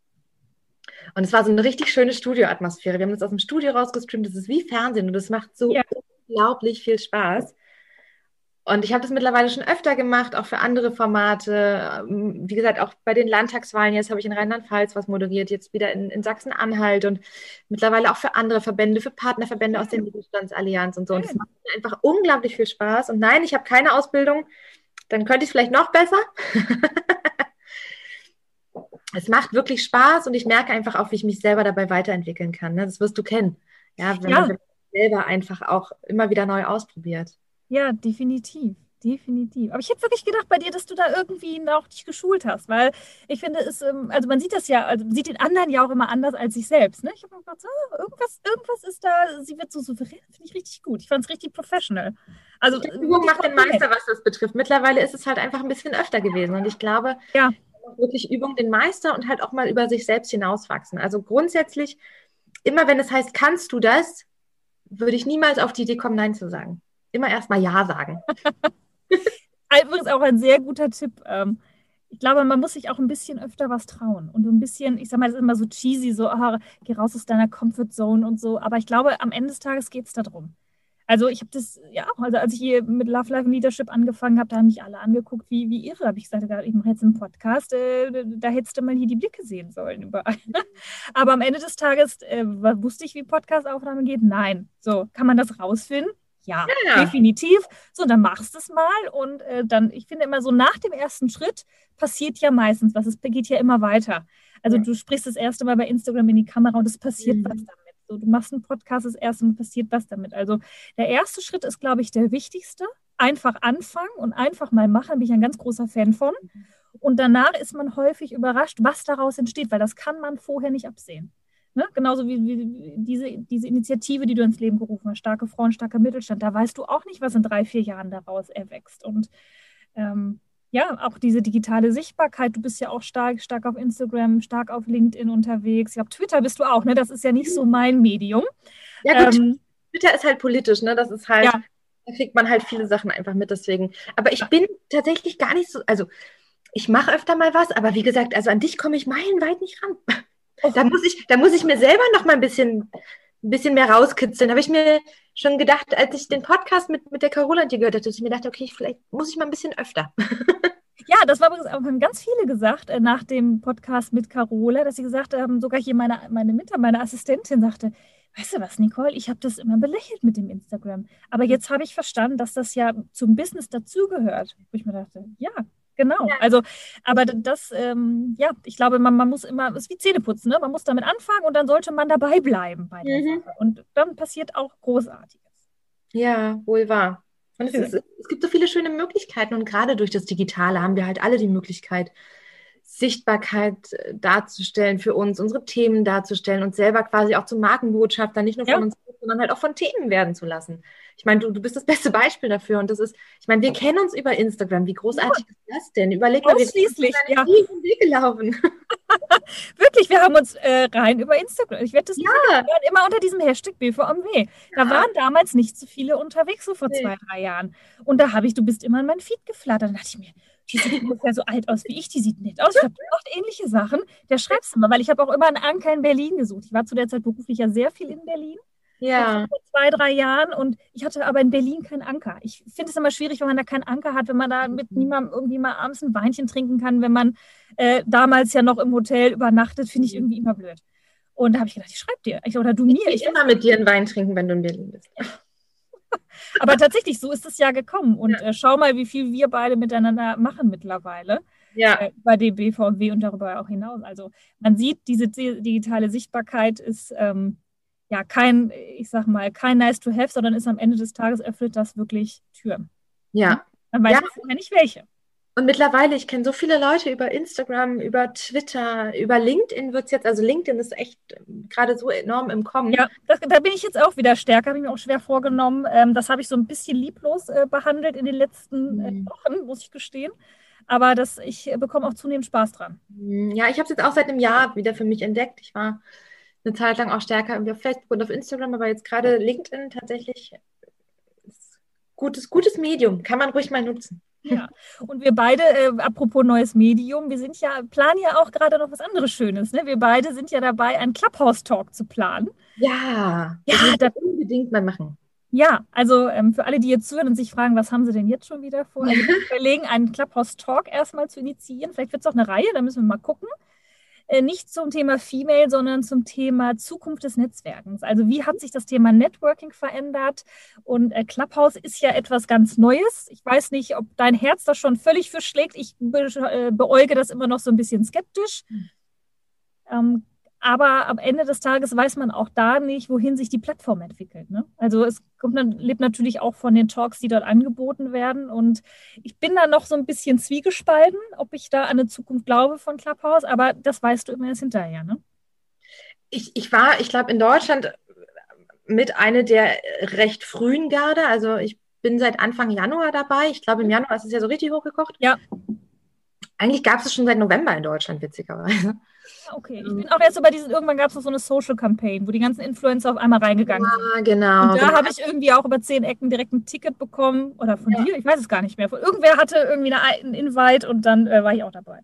Und es war so eine richtig schöne Studioatmosphäre. Wir haben das aus dem Studio rausgestreamt. Das ist wie Fernsehen und das macht so Ja. unglaublich viel Spaß. Und ich habe das mittlerweile schon öfter gemacht, auch für andere Formate. Wie gesagt, auch bei den Landtagswahlen. Jetzt habe ich in Rheinland-Pfalz was moderiert, jetzt wieder in, in Sachsen-Anhalt und mittlerweile auch für andere Verbände, für Partnerverbände aus der Mittelstandsallianz und so. Und es macht einfach unglaublich viel Spaß. Und nein, ich habe keine Ausbildung. Dann könnte ich es vielleicht noch besser. es macht wirklich Spaß und ich merke einfach auch, wie ich mich selber dabei weiterentwickeln kann. ne? Das wirst du kennen. Ja, wenn Ja. man selber einfach auch immer wieder neu ausprobiert. Ja, definitiv. Definitiv. Aber ich hätte wirklich gedacht bei dir, dass du da irgendwie auch dich geschult hast, weil ich finde es, ähm, also man sieht das ja, also man sieht den anderen ja auch immer anders als sich selbst. Ne? Ich habe mir gedacht, so, ah, irgendwas, irgendwas ist da, sie wird so souverän, finde ich richtig gut. Ich fand es richtig professional. Also Die Übung macht den Meister, was das betrifft. Mittlerweile ist es halt einfach ein bisschen öfter gewesen. Und ich glaube, Ja. wirklich Übung den Meister und halt auch mal über sich selbst hinauswachsen. Also grundsätzlich, immer wenn es heißt, kannst du das, würde ich niemals auf die Idee kommen, Nein zu sagen. immer erstmal Ja sagen. Übrigens auch ein sehr guter Tipp. Ähm, ich glaube, man muss sich auch ein bisschen öfter was trauen und ein bisschen, ich sag mal, das ist immer so cheesy, so, ah, geh raus aus deiner Comfort Zone und so. Aber ich glaube, am Ende des Tages geht es darum. Also ich habe das, ja, also als ich hier mit Love Life Leadership angefangen habe, da haben mich alle angeguckt, wie, wie irre. Habe ich gesagt, ich mache jetzt einen Podcast, äh, da hättest du mal hier die Blicke sehen sollen überall. Aber am Ende des Tages äh, wusste ich, wie Podcastaufnahme geht. Nein. So, kann man das rausfinden? Ja, ja, definitiv. So, dann machst du es mal und äh, dann, ich finde immer so nach dem ersten Schritt passiert ja meistens was. Es geht ja immer weiter. Also ja. du sprichst das erste Mal bei Instagram in die Kamera und es passiert mhm. was damit. So, du machst einen Podcast, das erste Mal passiert was damit. Also der erste Schritt ist, glaube ich, der wichtigste. Einfach anfangen und einfach mal machen, bin ich ein ganz großer Fan von. Und danach ist man häufig überrascht, was daraus entsteht, weil das kann man vorher nicht absehen. Ne? Genauso wie, wie, diese, diese Initiative, die du ins Leben gerufen hast, starke Frauen, starker Mittelstand, da weißt du auch nicht, was in drei, vier Jahren daraus erwächst. Und ähm, ja, auch diese digitale Sichtbarkeit. Du bist ja auch stark, stark auf Instagram, stark auf LinkedIn unterwegs. Ich glaube, Twitter bist du auch, ne? Das ist ja nicht so mein Medium. Ja, gut. Ähm, Twitter ist halt politisch, ne? Das ist halt, ja. da kriegt man halt viele Sachen einfach mit, deswegen. Aber ich bin tatsächlich gar nicht so, also ich mache öfter mal was, aber wie gesagt, also an dich komme ich meilenweit nicht ran. Da muss ich, da muss ich mir selber noch mal ein bisschen, ein bisschen mehr rauskitzeln. Habe ich mir schon gedacht, als ich den Podcast mit, mit der Carola und dir gehört habe, dass ich mir dachte, okay, vielleicht muss ich mal ein bisschen öfter. Ja, das war übrigens auch haben ganz viele gesagt äh, nach dem Podcast mit Carola, dass sie gesagt haben, sogar hier meine, meine Mitter, meine Assistentin sagte, weißt du was, Nicole, ich habe das immer belächelt mit dem Instagram. Aber jetzt habe ich verstanden, dass das ja zum Business dazugehört. Wo ich mir dachte, ja, Genau. Ja. Also, aber das, ähm, ja, ich glaube, man, man muss immer, es ist wie Zähneputzen, ne? Man muss damit anfangen und dann sollte man dabei bleiben bei der mhm. Sache. Und dann passiert auch Großartiges. Ja, wohl wahr. Und es, ist, es gibt so viele schöne Möglichkeiten und gerade durch das Digitale haben wir halt alle die Möglichkeit, Sichtbarkeit äh, darzustellen für uns, unsere Themen darzustellen, uns selber quasi auch zum Markenbotschafter, nicht nur von ja. uns, sondern halt auch von Themen werden zu lassen. Ich meine, du, du bist das beste Beispiel dafür. Und das ist, ich meine, wir kennen uns über Instagram. Wie großartig ja. ist das denn? Überleg mal, wir sind ja. Weg gelaufen. Wirklich, wir haben uns äh, rein über Instagram. Ich werde das ja. immer unter diesem Hashtag BVMW. Da ja. waren damals nicht so viele unterwegs, so vor nee. zwei, drei Jahren. Und da habe ich, du bist immer in mein Feed geflattert. Da dachte ich mir, die sieht ungefähr so alt aus wie ich, die sieht nett aus. Ich die macht ähnliche Sachen. Der schreibst du mal, weil ich habe auch immer einen Anker in Berlin gesucht. Ich war zu der Zeit beruflich ja sehr viel in Berlin. Ja. Vor zwei, drei Jahren und ich hatte aber in Berlin keinen Anker. Ich finde es immer schwierig, wenn man da keinen Anker hat, wenn man da mit mhm. niemandem irgendwie mal abends ein Weinchen trinken kann, wenn man äh, damals ja noch im Hotel übernachtet, finde ich irgendwie immer blöd. Und da habe ich gedacht, ich schreibe dir. Ich, oder du mir. Ich, ich immer mit dir einen Wein trinken, wenn du in Berlin bist. aber tatsächlich, so ist es ja gekommen. Und ja. äh, schau mal, wie viel wir beide miteinander machen mittlerweile. Ja. Äh, bei dem BVW und darüber auch hinaus. Also man sieht, diese digitale Sichtbarkeit ist ähm, ja kein, ich sag mal, kein nice to have, sondern ist am Ende des Tages öffnet das wirklich Türen. Ja. Man weiß ja. nicht welche. Und mittlerweile, ich kenne so viele Leute über Instagram, über Twitter, über LinkedIn wird es jetzt, also LinkedIn ist echt gerade so enorm im Kommen. Ja, das, da bin ich jetzt auch wieder stärker, habe ich mir auch schwer vorgenommen. Ähm, das habe ich so ein bisschen lieblos äh, behandelt in den letzten äh, mhm. Wochen, muss ich gestehen. Aber das, ich bekomme auch zunehmend Spaß dran. Mhm. Ja, ich habe es jetzt auch seit einem Jahr wieder für mich entdeckt. Ich war eine Zeit lang auch stärker auf Facebook und auf Instagram, aber jetzt gerade LinkedIn tatsächlich ist gutes, gutes Medium, kann man ruhig mal nutzen. Ja, und wir beide, äh, apropos neues Medium, wir sind ja, planen ja auch gerade noch was anderes Schönes. Ne? Wir beide sind ja dabei, einen Clubhouse-Talk zu planen. Ja, ja das unbedingt mal machen. Ja, also ähm, für alle, die jetzt zuhören und sich fragen, was haben sie denn jetzt schon wieder vor? Also wir überlegen, einen Clubhouse-Talk erstmal zu initiieren. Vielleicht wird es auch eine Reihe, da müssen wir mal gucken. Äh, nicht zum Thema Female, sondern zum Thema Zukunft des Netzwerkens. Also wie hat sich das Thema Networking verändert? Und äh, Clubhouse ist ja etwas ganz Neues. Ich weiß nicht, ob dein Herz da schon völlig für schlägt. Ich be äh, beäuge das immer noch so ein bisschen skeptisch. Hm. Ähm, aber am Ende des Tages weiß man auch da nicht, wohin sich die Plattform entwickelt. Ne? Also es kommt, lebt natürlich auch von den Talks, die dort angeboten werden. Und ich bin da noch so ein bisschen zwiegespalten, ob ich da an eine Zukunft glaube von Clubhouse, aber das weißt du immer erst hinterher. Ne? Ich, ich war, ich glaube, in Deutschland mit einer der recht frühen Garde. Also ich bin seit Anfang Januar dabei. Ich glaube, im. Januar ist es ja so richtig hochgekocht. Ja. Eigentlich gab es es schon seit November in Deutschland, witzigerweise. Okay, ich bin auch jetzt so bei diesen, irgendwann gab es noch so eine Social Campaign, wo die ganzen Influencer auf einmal reingegangen sind. genau. Und da genau. habe ich irgendwie auch über zehn Ecken direkt ein Ticket bekommen. Oder von Ja. dir, ich weiß es gar nicht mehr. Von irgendwer hatte irgendwie eine, einen Invite und dann äh, war ich auch dabei.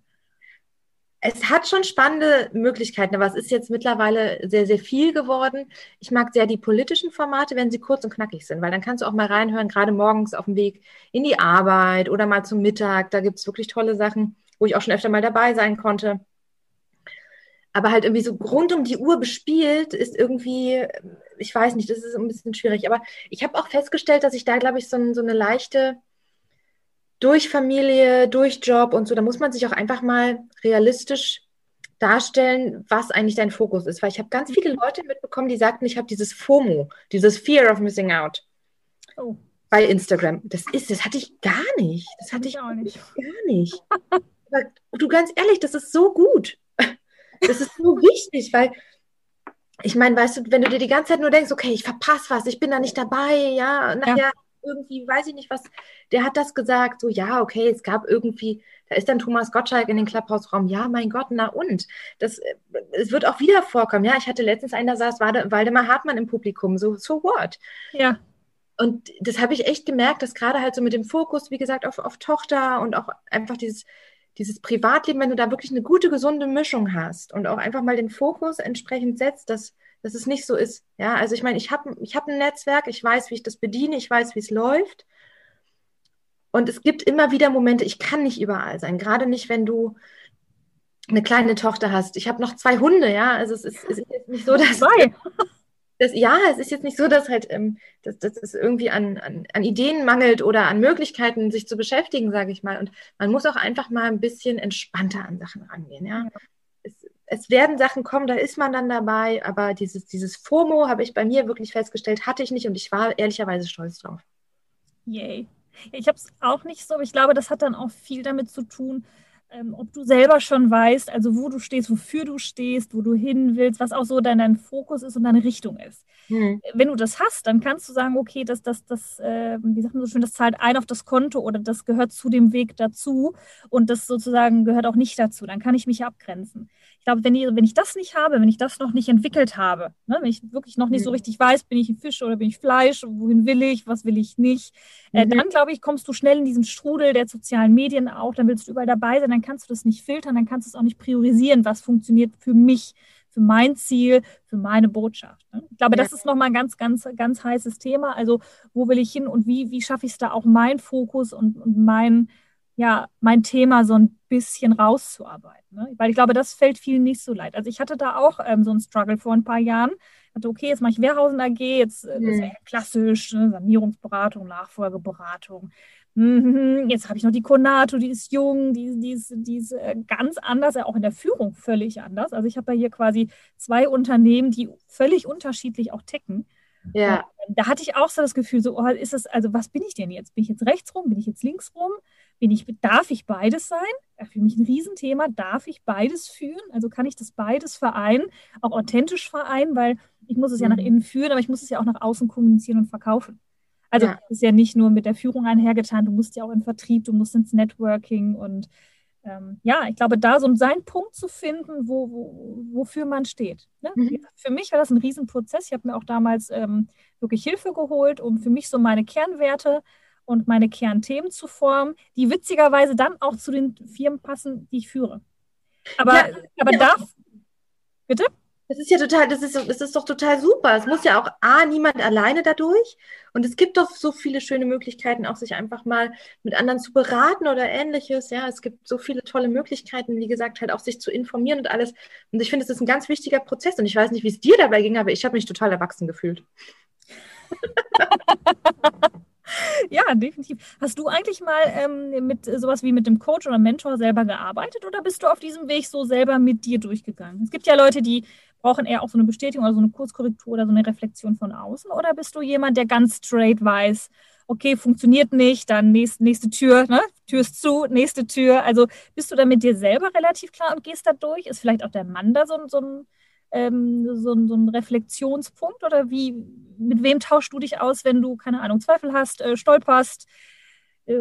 Es hat schon spannende Möglichkeiten, aber es ist jetzt mittlerweile sehr, sehr viel geworden. Ich mag sehr die politischen Formate, wenn sie kurz und knackig sind, weil dann kannst du auch mal reinhören, gerade morgens auf dem Weg in die Arbeit oder mal zum Mittag. Da gibt es wirklich tolle Sachen, wo ich auch schon öfter mal dabei sein konnte. Aber halt irgendwie so rund um die Uhr bespielt ist irgendwie, ich weiß nicht, das ist ein bisschen schwierig. Aber ich habe auch festgestellt, dass ich da, glaube ich, so, ein- so eine leichte durch Familie, durch Job und so, da muss man sich auch einfach mal realistisch darstellen, was eigentlich dein Fokus ist. Weil ich habe ganz viele Leute mitbekommen, die sagten, ich habe dieses FOMO, dieses Fear of Missing Out Oh, bei Instagram. Das ist, das hatte ich gar nicht. Das hatte ich auch nicht. gar nicht. Aber du ganz ehrlich, das ist so gut. Das ist so wichtig, weil ich meine, weißt du, wenn du dir die ganze Zeit nur denkst, okay, ich verpasse was, ich bin da nicht dabei, ja, nachher irgendwie, weiß ich nicht was, der hat das gesagt, so, ja, okay, es gab irgendwie, da ist dann Thomas Gottschalk in den Clubhouse-Raum, ja, mein Gott, na und? Das, äh, es wird auch wieder vorkommen, ja, ich hatte letztens einen, da saß Walde- Waldemar Hartmann im Publikum, so, so what? Ja, Und das habe ich echt gemerkt, dass gerade halt so mit dem Fokus, wie gesagt, auf, auf Tochter und auch einfach dieses, dieses Privatleben, wenn du da wirklich eine gute, gesunde Mischung hast und auch einfach mal den Fokus entsprechend setzt, dass, dass es nicht so ist. Ja, also ich meine, ich habe ich hab ein Netzwerk, ich weiß, wie ich das bediene, ich weiß, wie es läuft. Und es gibt immer wieder Momente, ich kann nicht überall sein, gerade nicht, wenn du eine kleine Tochter hast. Ich habe noch zwei Hunde, ja, also es ist, es ist nicht so, dass zwei. Das, ja, es ist jetzt nicht so, dass halt, ähm, dass, dass es irgendwie an, an, an Ideen mangelt oder an Möglichkeiten, sich zu beschäftigen, sage ich mal. Und man muss auch einfach mal ein bisschen entspannter an Sachen rangehen, ja. Es, es werden Sachen kommen, da ist man dann dabei, aber dieses, dieses FOMO habe ich bei mir wirklich festgestellt, hatte ich nicht und ich war ehrlicherweise stolz drauf. Yay. Ich habe es auch nicht so, aber ich glaube, das hat dann auch viel damit zu tun, ähm, ob du selber schon weißt, also wo du stehst, wofür du stehst, wo du hin willst, was auch so dein, dein Fokus ist und deine Richtung ist. Hm. Wenn du das hast, dann kannst du sagen, okay, das, das, das, äh, wie sagt man so schön, das zahlt ein auf das Konto oder das gehört zu dem Weg dazu und das sozusagen gehört auch nicht dazu. Dann kann ich mich abgrenzen. Ich glaube, wenn ich, wenn ich das nicht habe, wenn ich das noch nicht entwickelt habe, ne, wenn ich wirklich noch nicht so Mhm. richtig weiß, bin ich ein Fisch oder bin ich Fleisch, wohin will ich, was will ich nicht, äh, Mhm. dann glaube ich, kommst du schnell in diesen Strudel der sozialen Medien auch, dann willst du überall dabei sein, dann kannst du das nicht filtern, dann kannst du es auch nicht priorisieren, was funktioniert für mich, für mein Ziel, für meine Botschaft. Ne? Ich glaube, Ja. das ist nochmal ein ganz, ganz, ganz heißes Thema. Also, wo will ich hin und wie, wie schaffe ich es da auch meinen Fokus und, und mein, ja, mein Thema so ein bisschen rauszuarbeiten. Ne? Weil ich glaube, das fällt vielen nicht so leid. Also ich hatte da auch ähm, so einen Struggle vor ein paar Jahren. Ich dachte, okay, jetzt mache ich Wehrhausen AG, jetzt äh, Mhm. ja klassisch, ne? Sanierungsberatung, Nachfolgeberatung. Mhm, Jetzt habe ich noch die Konato, die ist jung, die, die ist, die ist äh, ganz anders, ja, auch in der Führung völlig anders. Also ich habe ja hier quasi zwei Unternehmen, die völlig unterschiedlich auch ticken. Ja, Und da hatte ich auch so das Gefühl, so, oh, ist das, also was bin ich denn jetzt? Bin ich jetzt rechts rum? Bin ich jetzt links rum? Bin ich, darf ich beides sein? Für mich ein Riesenthema. Darf ich beides führen? Also kann ich das beides vereinen, auch authentisch vereinen, weil ich muss es ja nach Mhm. innen führen, aber ich muss es ja auch nach außen kommunizieren und verkaufen. Also Ja. ist ja nicht nur mit der Führung einhergetan, du musst ja auch in Vertrieb, du musst ins Networking und ähm, ja, ich glaube, da so seinen Punkt zu finden, wo, wo, wofür man steht. Ne? Mhm. Für mich war das ein Riesenprozess. Ich habe mir auch damals ähm, wirklich Hilfe geholt, um für mich so meine Kernwerte und meine Kernthemen zu formen, die witzigerweise dann auch zu den Firmen passen, die ich führe. Aber, Ja, aber ja. darf, bitte? Das ist ja total, das ist, das ist doch total super. Es muss ja auch A, niemand alleine dadurch. Und es gibt doch so viele schöne Möglichkeiten, auch sich einfach mal mit anderen zu beraten oder ähnliches. Ja, es gibt so viele tolle Möglichkeiten, wie gesagt, halt auch sich zu informieren und alles. Und ich finde, es ist ein ganz wichtiger Prozess. Und ich weiß nicht, wie es dir dabei ging, aber ich habe mich total erwachsen gefühlt. Ja, definitiv. Hast du eigentlich mal ähm, mit sowas wie mit dem Coach oder Mentor selber gearbeitet oder bist du auf diesem Weg so selber mit dir durchgegangen? Es gibt ja Leute, die brauchen eher auch so eine Bestätigung oder so eine Kurzkorrektur oder so eine Reflexion von außen. Oder bist du jemand, der ganz straight weiß, okay, funktioniert nicht, dann nächste, nächste Tür, ne? Tür ist zu, nächste Tür. Also bist du da mit dir selber relativ klar und gehst da durch? Ist vielleicht auch der Mann da so, so ein ähm, so, ein- so ein Reflexionspunkt oder wie, mit wem tauschst du dich aus, wenn du, keine Ahnung, Zweifel hast, äh, stolperst, äh,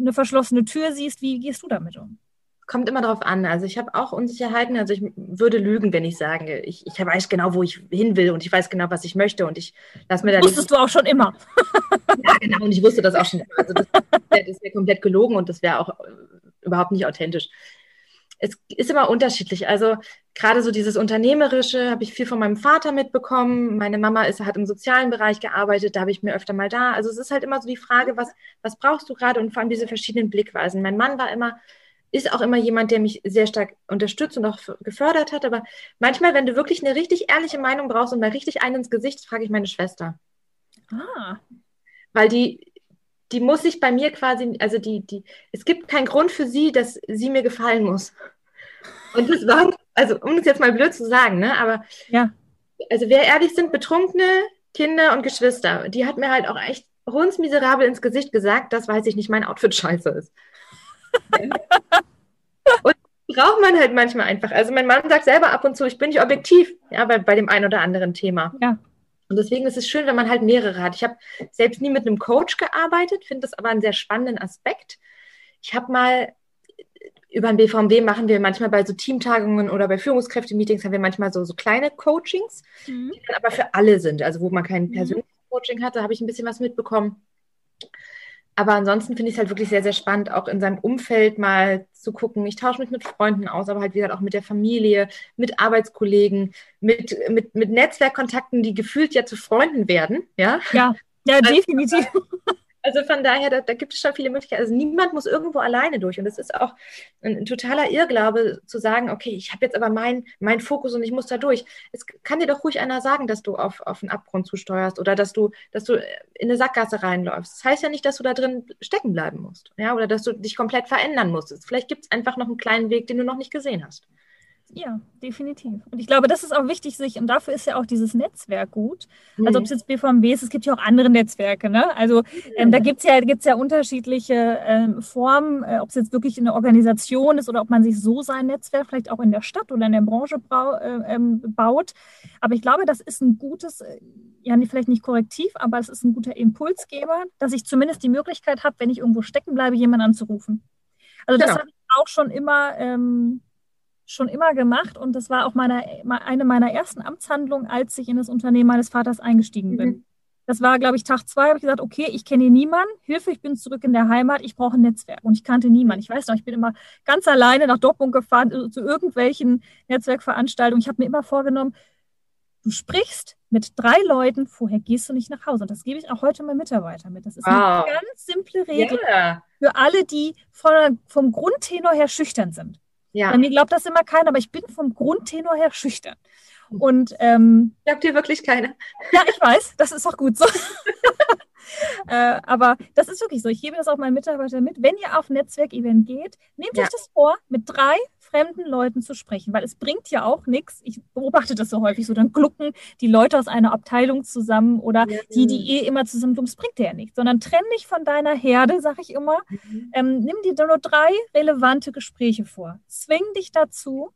eine verschlossene Tür siehst, wie gehst du damit um? kommt immer darauf an. Also ich habe auch Unsicherheiten. Also ich würde lügen, wenn ich sage, ich, ich weiß genau, wo ich hin will und ich weiß genau, was ich möchte und ich lasse mir da Wusstest du auch schon immer. ja, genau. Und ich wusste das auch schon. Also das, das wäre komplett gelogen und das wäre auch äh, überhaupt nicht authentisch. Es ist immer unterschiedlich. Also gerade so dieses Unternehmerische habe ich viel von meinem Vater mitbekommen. Meine Mama ist, hat im sozialen Bereich gearbeitet, da habe ich mir öfter mal da. Also es ist halt immer so die Frage, was, was brauchst du gerade und vor allem diese verschiedenen Blickweisen. Mein Mann war immer ist auch immer jemand, der mich sehr stark unterstützt und auch gefördert hat. Aber manchmal, wenn du wirklich eine richtig ehrliche Meinung brauchst und mal richtig einen ins Gesicht, frage ich meine Schwester. Ah. Weil die, die muss sich bei mir quasi, also die, die, es gibt keinen Grund für sie, dass sie mir gefallen muss. Und das war, also um es jetzt mal blöd zu sagen, ne, aber ja. also wer ehrlich sind, Betrunkene, Kinder und Geschwister, die hat mir halt auch echt hundsmiserabel ins Gesicht gesagt, dass, weiß ich nicht, mein Outfit scheiße ist. und braucht man halt manchmal einfach. Also mein Mann sagt selber ab und zu, ich bin nicht objektiv, ja, bei, bei dem einen oder anderen Thema. Ja. Und deswegen ist es schön, wenn man halt mehrere hat. Ich habe selbst nie mit einem Coach gearbeitet, finde das aber einen sehr spannenden Aspekt. Ich habe mal über ein BVMW machen wir manchmal bei so Teamtagungen oder bei Führungskräfte-Meetings haben wir manchmal so, so kleine Coachings, mhm. die dann aber für alle sind. Also wo man kein mhm. persönliches Coaching hat, da habe ich ein bisschen was mitbekommen. Aber ansonsten finde ich es halt wirklich sehr, sehr spannend, auch in seinem Umfeld mal zu gucken. Ich tausche mich mit Freunden aus, aber halt wieder auch mit der Familie, mit Arbeitskollegen, mit, mit, mit Netzwerkkontakten, die gefühlt ja zu Freunden werden. Ja, ja, ja also, definitiv. Also von daher, da, da, gibt es schon viele Möglichkeiten. Also niemand muss irgendwo alleine durch. Und es ist auch ein, ein, totaler Irrglaube zu sagen, okay, ich habe jetzt aber meinen mein Fokus und ich muss da durch. Es kann dir doch ruhig einer sagen, dass du auf, auf einen Abgrund zusteuerst oder dass du, dass du in eine Sackgasse reinläufst. Das heißt ja nicht, dass du da drin stecken bleiben musst. Ja, oder dass du dich komplett verändern musstest. Vielleicht gibt es einfach noch einen kleinen Weg, den du noch nicht gesehen hast. Ja, definitiv. Und ich glaube, das ist auch wichtig, sich, und dafür ist ja auch dieses Netzwerk gut. Mhm. Also ob es jetzt BVMW ist, es gibt ja auch andere Netzwerke, ne? Also ähm, da gibt es ja, gibt's ja unterschiedliche ähm, Formen, äh, ob es jetzt wirklich eine Organisation ist oder ob man sich so sein Netzwerk vielleicht auch in der Stadt oder in der Branche brau, äh, ähm, baut. Aber ich glaube, das ist ein gutes, äh, ja, vielleicht nicht korrektiv, aber es ist ein guter Impulsgeber, dass ich zumindest die Möglichkeit habe, wenn ich irgendwo stecken bleibe, jemanden anzurufen. Also genau. das habe ich auch schon immer ähm, schon immer gemacht und das war auch meine, eine meiner ersten Amtshandlungen, als ich in das Unternehmen meines Vaters eingestiegen bin. Mhm. Das war, glaube ich, Tag zwei, habe ich gesagt, okay, ich kenne niemanden, Hilfe, ich bin zurück in der Heimat, ich brauche ein Netzwerk. Und ich kannte niemanden. Ich weiß noch, ich bin immer ganz alleine nach Dortmund gefahren, äh, zu irgendwelchen Netzwerkveranstaltungen. Ich habe mir immer vorgenommen, du sprichst mit drei Leuten, vorher gehst du nicht nach Hause. Und das gebe ich auch heute meinen Mitarbeitern mit. Das ist wow. eine ganz simple Regel yeah. für alle, die von, vom Grundtenor her schüchtern sind. Ja. Bei mir glaubt das immer keiner, aber ich bin vom Grundtenor her schüchtern. Und ähm, glaubt dir wirklich keiner? Ja, ich weiß, das ist auch gut so. äh, aber das ist wirklich so. Ich gebe das auch meinen Mitarbeitern mit. Wenn ihr auf Netzwerkevent geht, nehmt ja. euch das vor, mit drei fremden Leuten zu sprechen, weil es bringt ja auch nichts. Ich beobachte das so häufig so, dann glucken die Leute aus einer Abteilung zusammen oder ja. die, die eh immer zusammen tun, es bringt dir ja nichts, sondern trenn dich von deiner Herde, sag ich immer. Mhm. Ähm, nimm dir nur drei relevante Gespräche vor. Zwing dich dazu.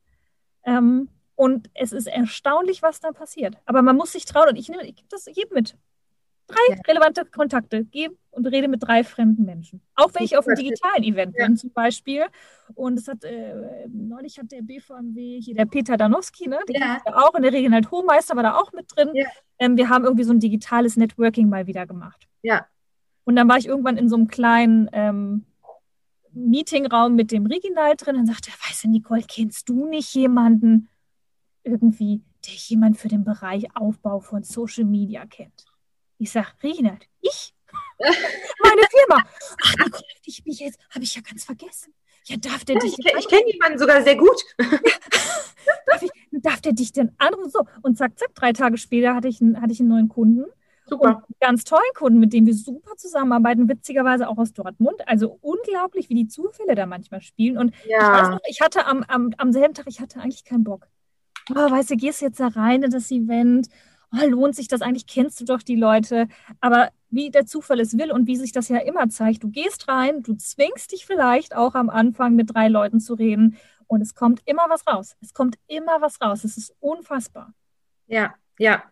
Ähm, und es ist erstaunlich, was da passiert. Aber man muss sich trauen. Und ich nehme, ich gebe das jedem mit drei ja. relevante Kontakte. Geh und rede mit drei fremden Menschen. Auch wenn ich auf einem digitalen Event ja. bin zum Beispiel. Und es hat, äh, neulich hat der BVMW, hier der Peter Danowski, ne? Der ja. auch in der Regional Hohmeister war da auch mit drin. Ja. Ähm, wir haben irgendwie so ein digitales Networking mal wieder gemacht. Ja. Und dann war ich irgendwann in so einem kleinen ähm, Meetingraum mit dem Reginald drin. Dann sagte weißt du, Nicole, kennst du nicht jemanden irgendwie, der jemand für den Bereich Aufbau von Social Media kennt? Ich sage, Reginald, ich? Meine Firma. Ach, Nicole, ich mich jetzt, habe ich ja ganz vergessen. Ja, darf der ja, dich. Ich, ich kenne jemanden sogar sehr gut. darf, ich, darf der dich denn anrufen? So, und zack, zack, drei Tage später hatte ich, einen, hatte ich einen neuen Kunden. Super. Und einen ganz tollen Kunden, mit dem wir super zusammenarbeiten, witzigerweise auch aus Dortmund. Also unglaublich, wie die Zufälle da manchmal spielen. Und ja. ich weiß noch, ich hatte am, am, am selben Tag, ich hatte eigentlich keinen Bock. Oh, weißt du, gehst jetzt da rein in das Event oh, lohnt sich das eigentlich, kennst du doch die Leute. Aber wie der Zufall es will und wie sich das ja immer zeigt, du gehst rein, du zwingst dich vielleicht auch am Anfang mit drei Leuten zu reden und es kommt immer was raus. Es kommt immer was raus. Es ist unfassbar. Ja, Ja,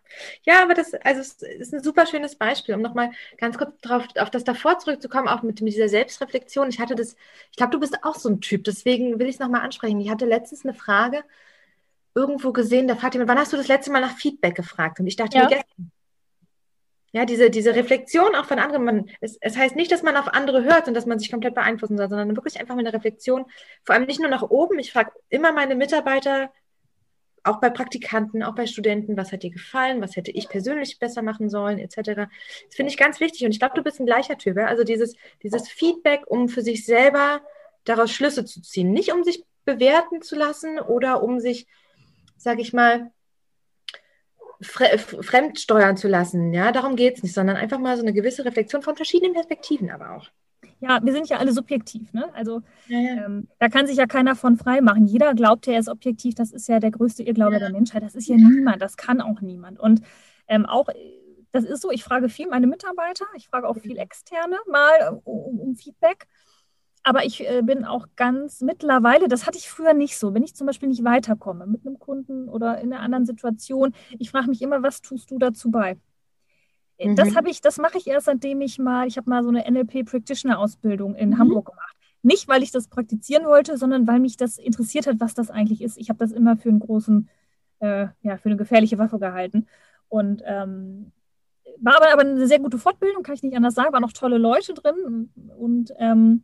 ja, aber das, also es ist ein super schönes Beispiel, um nochmal ganz kurz drauf, auf das davor zurückzukommen, auch mit, mit dieser Selbstreflexion. Ich hatte das, ich glaube, du bist auch so ein Typ, deswegen will ich es nochmal ansprechen. Ich hatte letztens eine Frage irgendwo gesehen, da fragt jemand, wann hast du das letzte Mal nach Feedback gefragt? Und ich dachte Ja. mir gestern. Ja, diese, diese Reflexion auch von anderen, man, es, es heißt nicht, dass man auf andere hört und dass man sich komplett beeinflussen soll, sondern wirklich einfach mit einer Reflexion, vor allem nicht nur nach oben. Ich frage immer meine Mitarbeiter, auch bei Praktikanten, auch bei Studenten, was hat dir gefallen, was hätte ich persönlich besser machen sollen, etc. Das finde ich ganz wichtig und ich glaube, du bist ein gleicher Typ. Ja? Also dieses, dieses Feedback, um für sich selber daraus Schlüsse zu ziehen, nicht um sich bewerten zu lassen oder um sich, sage ich mal, fre fremdsteuern zu lassen. Ja, darum geht es nicht, sondern einfach mal so eine gewisse Reflexion von verschiedenen Perspektiven aber auch. Ja, wir sind ja alle subjektiv, ne? Also Ja, ja. ähm, da kann sich ja keiner von frei machen. Jeder glaubt, er ist objektiv. Das ist ja der größte Irrglaube Ja. der Menschheit. Das ist ja niemand. Das kann auch niemand. Und ähm, auch, das ist so, ich frage viel meine Mitarbeiter, ich frage auch viel Externe mal um, um Feedback. Aber ich äh, bin auch ganz mittlerweile, das hatte ich früher nicht so, wenn ich zum Beispiel nicht weiterkomme mit einem Kunden oder in einer anderen Situation, ich frage mich immer, was tust du dazu bei? Äh, Das Mhm. habe ich, das mache ich erst, seitdem ich mal, ich habe mal so eine NLP Practitioner Ausbildung in Mhm. Hamburg gemacht. Nicht, weil ich das praktizieren wollte, sondern weil mich das interessiert hat, was das eigentlich ist. Ich habe das immer für einen großen, äh, ja, für eine gefährliche Waffe gehalten. Und ähm, war aber, aber eine sehr gute Fortbildung, kann ich nicht anders sagen, waren noch tolle Leute drin. Und ähm,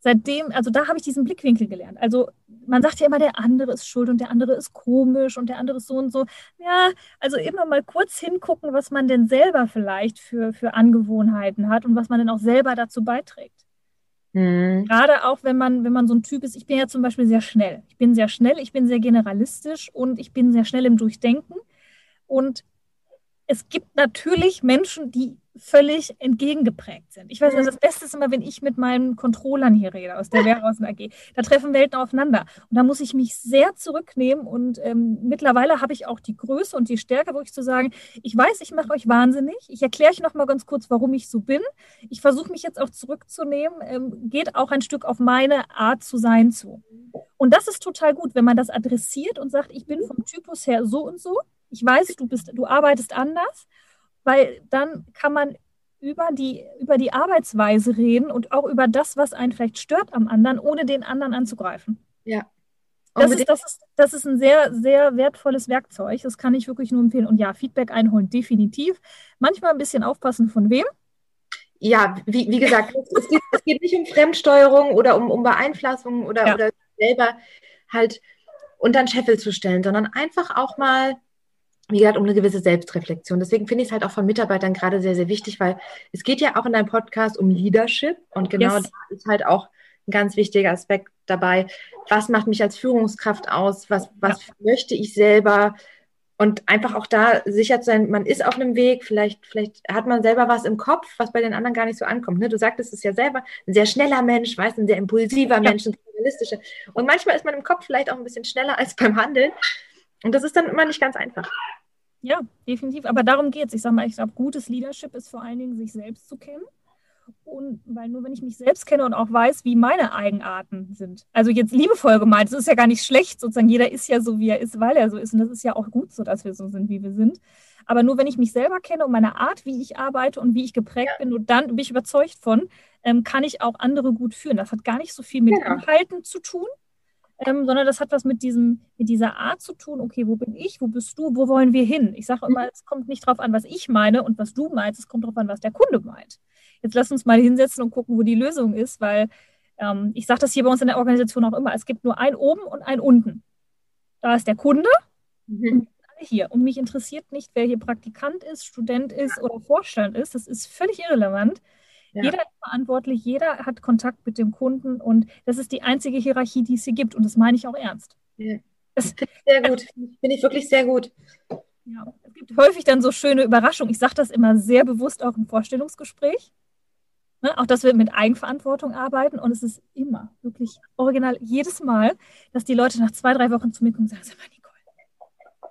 seitdem, also da habe ich diesen Blickwinkel gelernt. Also man sagt ja immer, der andere ist schuld und der andere ist komisch und der andere ist so und so. Ja, also immer mal kurz hingucken, was man denn selber vielleicht für, für Angewohnheiten hat und was man denn auch selber dazu beiträgt. Mhm. Gerade auch, wenn man, wenn man so ein Typ ist, ich bin ja zum Beispiel sehr schnell. Ich bin sehr schnell, ich bin sehr generalistisch und ich bin sehr schnell im Durchdenken. Und es gibt natürlich Menschen, die völlig entgegengeprägt sind. Ich weiß, also das Beste ist immer, wenn ich mit meinen Controllern hier rede aus der Wehrhausen AG. Da treffen Welten aufeinander. Und da muss ich mich sehr zurücknehmen. Und ähm, mittlerweile habe ich auch die Größe und die Stärke, wirklich zu sagen, ich weiß, ich mache euch wahnsinnig. Ich erkläre euch noch mal ganz kurz, warum ich so bin. Ich versuche mich jetzt auch zurückzunehmen. Ähm, geht auch ein Stück auf meine Art zu sein zu. Und das ist total gut, wenn man das adressiert und sagt, ich bin vom Typus her so und so. Ich weiß, du bist, du arbeitest anders, weil dann kann man über die, über die Arbeitsweise reden und auch über das, was einen vielleicht stört am anderen, ohne den anderen anzugreifen. Ja. Das ist, das, ist, das ist ein sehr, sehr wertvolles Werkzeug. Das kann ich wirklich nur empfehlen. Und ja, Feedback einholen, definitiv. Manchmal ein bisschen aufpassen, von wem. Ja, wie, wie gesagt, es, es, geht, es geht nicht um Fremdsteuerung oder um, um Beeinflussung oder, Ja. oder selber halt unter den Scheffel zu stellen, sondern einfach auch mal, wie gesagt, um eine gewisse Selbstreflexion. Deswegen finde ich es halt auch von Mitarbeitern gerade sehr, sehr wichtig, weil es geht ja auch in deinem Podcast um Leadership und genau Yes. da ist halt auch ein ganz wichtiger Aspekt dabei. Was macht mich als Führungskraft aus? Was, was möchte ich selber? Und einfach auch da sicher zu sein, man ist auf einem Weg, vielleicht, vielleicht hat man selber was im Kopf, was bei den anderen gar nicht so ankommt. Ne? Du sagtest es ja selber, ein sehr schneller Mensch, weißt, ein sehr impulsiver Mensch, ein realistischer. Und manchmal ist man im Kopf vielleicht auch ein bisschen schneller als beim Handeln. Und das ist dann immer nicht ganz einfach. Ja, definitiv. Aber darum geht es. Ich sage mal, ich glaube, gutes Leadership ist vor allen Dingen, sich selbst zu kennen. Und weil nur wenn ich mich selbst kenne und auch weiß, wie meine Eigenarten sind. Also jetzt liebevoll gemeint, das ist ja gar nicht schlecht, sozusagen. Jeder ist ja so, wie er ist, weil er so ist. Und das ist ja auch gut so, dass wir so sind, wie wir sind. Aber nur wenn ich mich selber kenne und meine Art, wie ich arbeite und wie ich geprägt bin, und dann bin ich überzeugt von, ähm, kann ich auch andere gut führen. Das hat gar nicht so viel mit Genau. Inhalten zu tun, ähm, sondern das hat was mit diesem, mit dieser Art zu tun, okay, wo bin ich, wo bist du, wo wollen wir hin? Ich sage immer, es kommt nicht drauf an, was ich meine und was du meinst, es kommt drauf an, was der Kunde meint. Jetzt lass uns mal hinsetzen und gucken, wo die Lösung ist, weil ähm, ich sage das hier bei uns in der Organisation auch immer, es gibt nur ein oben und ein unten. Da ist der Kunde Mhm. hier. Und mich interessiert nicht, wer hier Praktikant ist, Student ist oder Vorstand ist. Das ist völlig irrelevant. Ja. Jeder ist verantwortlich, jeder hat Kontakt mit dem Kunden und das ist die einzige Hierarchie, die es hier gibt. Und das meine ich auch ernst. Ja. Es, Sehr gut. Finde ich wirklich sehr gut. ja, es gibt häufig dann so schöne Überraschungen. Ich sage das immer sehr bewusst auch im Vorstellungsgespräch. Ne, auch, dass wir mit Eigenverantwortung arbeiten. Und es ist immer, wirklich original, jedes Mal, dass die Leute nach zwei, drei Wochen zu mir kommen und sagen,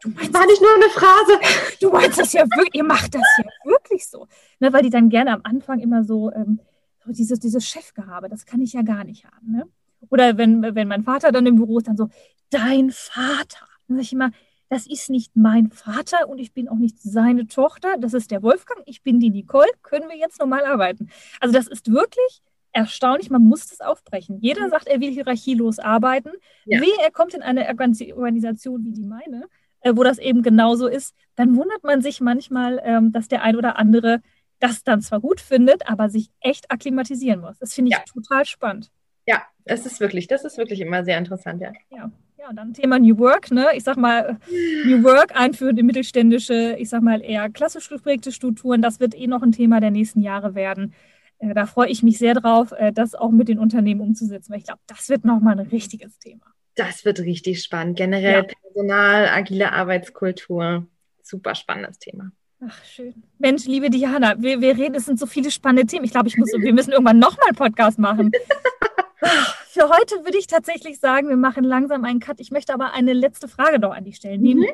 du meinst War nicht nur eine Phrase. du meinst das ja wirklich, ihr macht das ja wirklich so. Ne, weil die dann gerne am Anfang immer so, ähm, so dieses, dieses Chefgehabe, das kann ich ja gar nicht haben. Ne? Oder wenn, wenn mein Vater dann im Büro ist, dann so, dein Vater. Dann sage ich immer, das ist nicht mein Vater und ich bin auch nicht seine Tochter, das ist der Wolfgang, ich bin die Nicole, können wir jetzt normal arbeiten? Also das ist wirklich erstaunlich, man muss das aufbrechen. Jeder mhm. sagt, er will hierarchielos arbeiten. Ja. Wie er kommt in eine Organisation wie die meine, wo das eben genauso ist, dann wundert man sich manchmal, ähm, dass der ein oder andere das dann zwar gut findet, aber sich echt akklimatisieren muss. Das finde ich ja. total spannend. Ja, es ist wirklich, das ist wirklich immer sehr interessant, ja. Ja. Ja, dann Thema New Work, ne? Ich sag mal, New Work einführen in mittelständische, ich sag mal eher klassisch geprägte Strukturen, das wird eh noch ein Thema der nächsten Jahre werden. Äh, da freue ich mich sehr drauf, äh, das auch mit den Unternehmen umzusetzen, weil ich glaube, das wird nochmal ein richtiges Thema. Das wird richtig spannend. Generell ja. Personal, agile Arbeitskultur. Super spannendes Thema. Ach, schön. Mensch, liebe Diana, wir, wir reden, es sind so viele spannende Themen. Ich glaube, ich muss, wir müssen irgendwann nochmal einen Podcast machen. Für heute würde ich tatsächlich sagen, wir machen langsam einen Cut. Ich möchte aber eine letzte Frage noch an dich stellen. Mhm.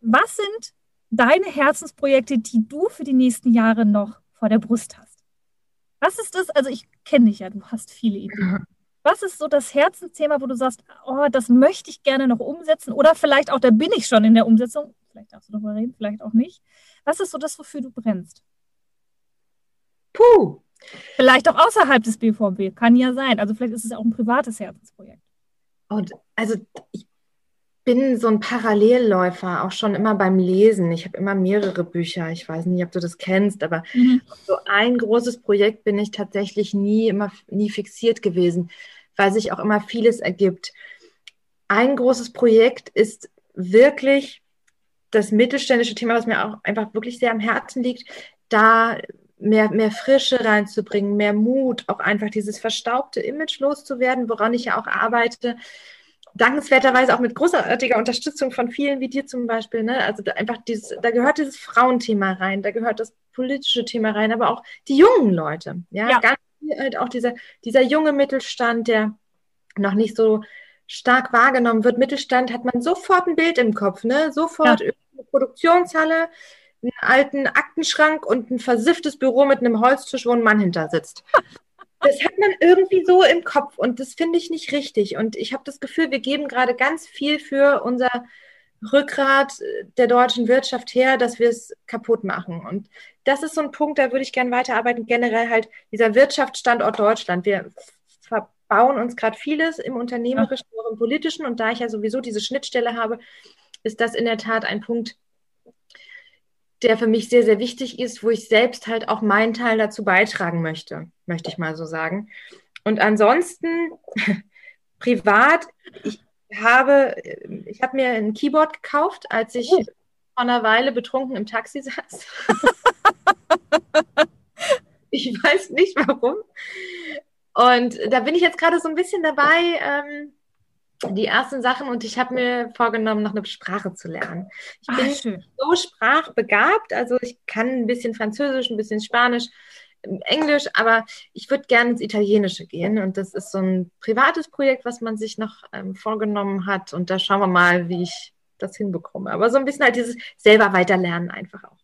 Was sind deine Herzensprojekte, die du für die nächsten Jahre noch vor der Brust hast? Was ist das? Also ich kenne dich ja, du hast viele Ideen. Was ist so das Herzensthema, wo du sagst, oh, das möchte ich gerne noch umsetzen oder vielleicht auch, da bin ich schon in der Umsetzung. Vielleicht darfst du darüber reden, vielleicht auch nicht. Was ist so das, wofür du brennst? Puh, Vielleicht auch außerhalb des BVB, kann ja sein. Also vielleicht ist es auch ein privates Herzensprojekt. Und also ich bin so ein Parallelläufer, auch schon immer beim Lesen. Ich habe immer mehrere Bücher. Ich weiß nicht, ob du das kennst, aber mhm. so ein großes Projekt bin ich tatsächlich nie immer nie fixiert gewesen, weil sich auch immer vieles ergibt. Ein großes Projekt ist wirklich das mittelständische Thema, was mir auch einfach wirklich sehr am Herzen liegt. Da mehr, mehr Frische reinzubringen, mehr Mut, auch einfach dieses verstaubte Image loszuwerden, woran ich ja auch arbeite. Dankenswerterweise auch mit großartiger Unterstützung von vielen wie dir zum Beispiel. Ne? Also da einfach dieses, da gehört dieses Frauenthema rein, da gehört das politische Thema rein, aber auch die jungen Leute. Ja, ja. ganz viel halt auch dieser, dieser junge Mittelstand, der noch nicht so stark wahrgenommen wird. Mittelstand hat man sofort ein Bild im Kopf, ne? Sofort ja. eine Produktionshalle, einen alten Aktenschrank und ein versifftes Büro mit einem Holztisch, wo ein Mann hinter sitzt. Das hat man irgendwie so im Kopf und das finde ich nicht richtig. Und ich habe das Gefühl, wir geben gerade ganz viel für unser Rückgrat der deutschen Wirtschaft her, dass wir es kaputt machen. Und das ist so ein Punkt, da würde ich gerne weiterarbeiten. Generell halt dieser Wirtschaftsstandort Deutschland. Wir verbauen uns gerade vieles im unternehmerischen, auch im politischen. Und da ich ja sowieso diese Schnittstelle habe, ist das in der Tat ein Punkt, der für mich sehr, sehr wichtig ist, wo ich selbst halt auch meinen Teil dazu beitragen möchte, möchte ich mal so sagen. Und ansonsten privat, ich habe, ich habe mir ein Keyboard gekauft, als ich oh. vor einer Weile betrunken im Taxi saß. ich weiß nicht warum. Und da bin ich jetzt gerade so ein bisschen dabei, ähm, die ersten Sachen und ich habe mir vorgenommen, noch eine Sprache zu lernen. Ich Ach, bin schön. so sprachbegabt, also ich kann ein bisschen Französisch, ein bisschen Spanisch, Englisch, aber ich würde gerne ins Italienische gehen und das ist so ein privates Projekt, was man sich noch ähm, vorgenommen hat und da schauen wir mal, wie ich das hinbekomme. Aber so ein bisschen halt dieses selber weiterlernen einfach auch.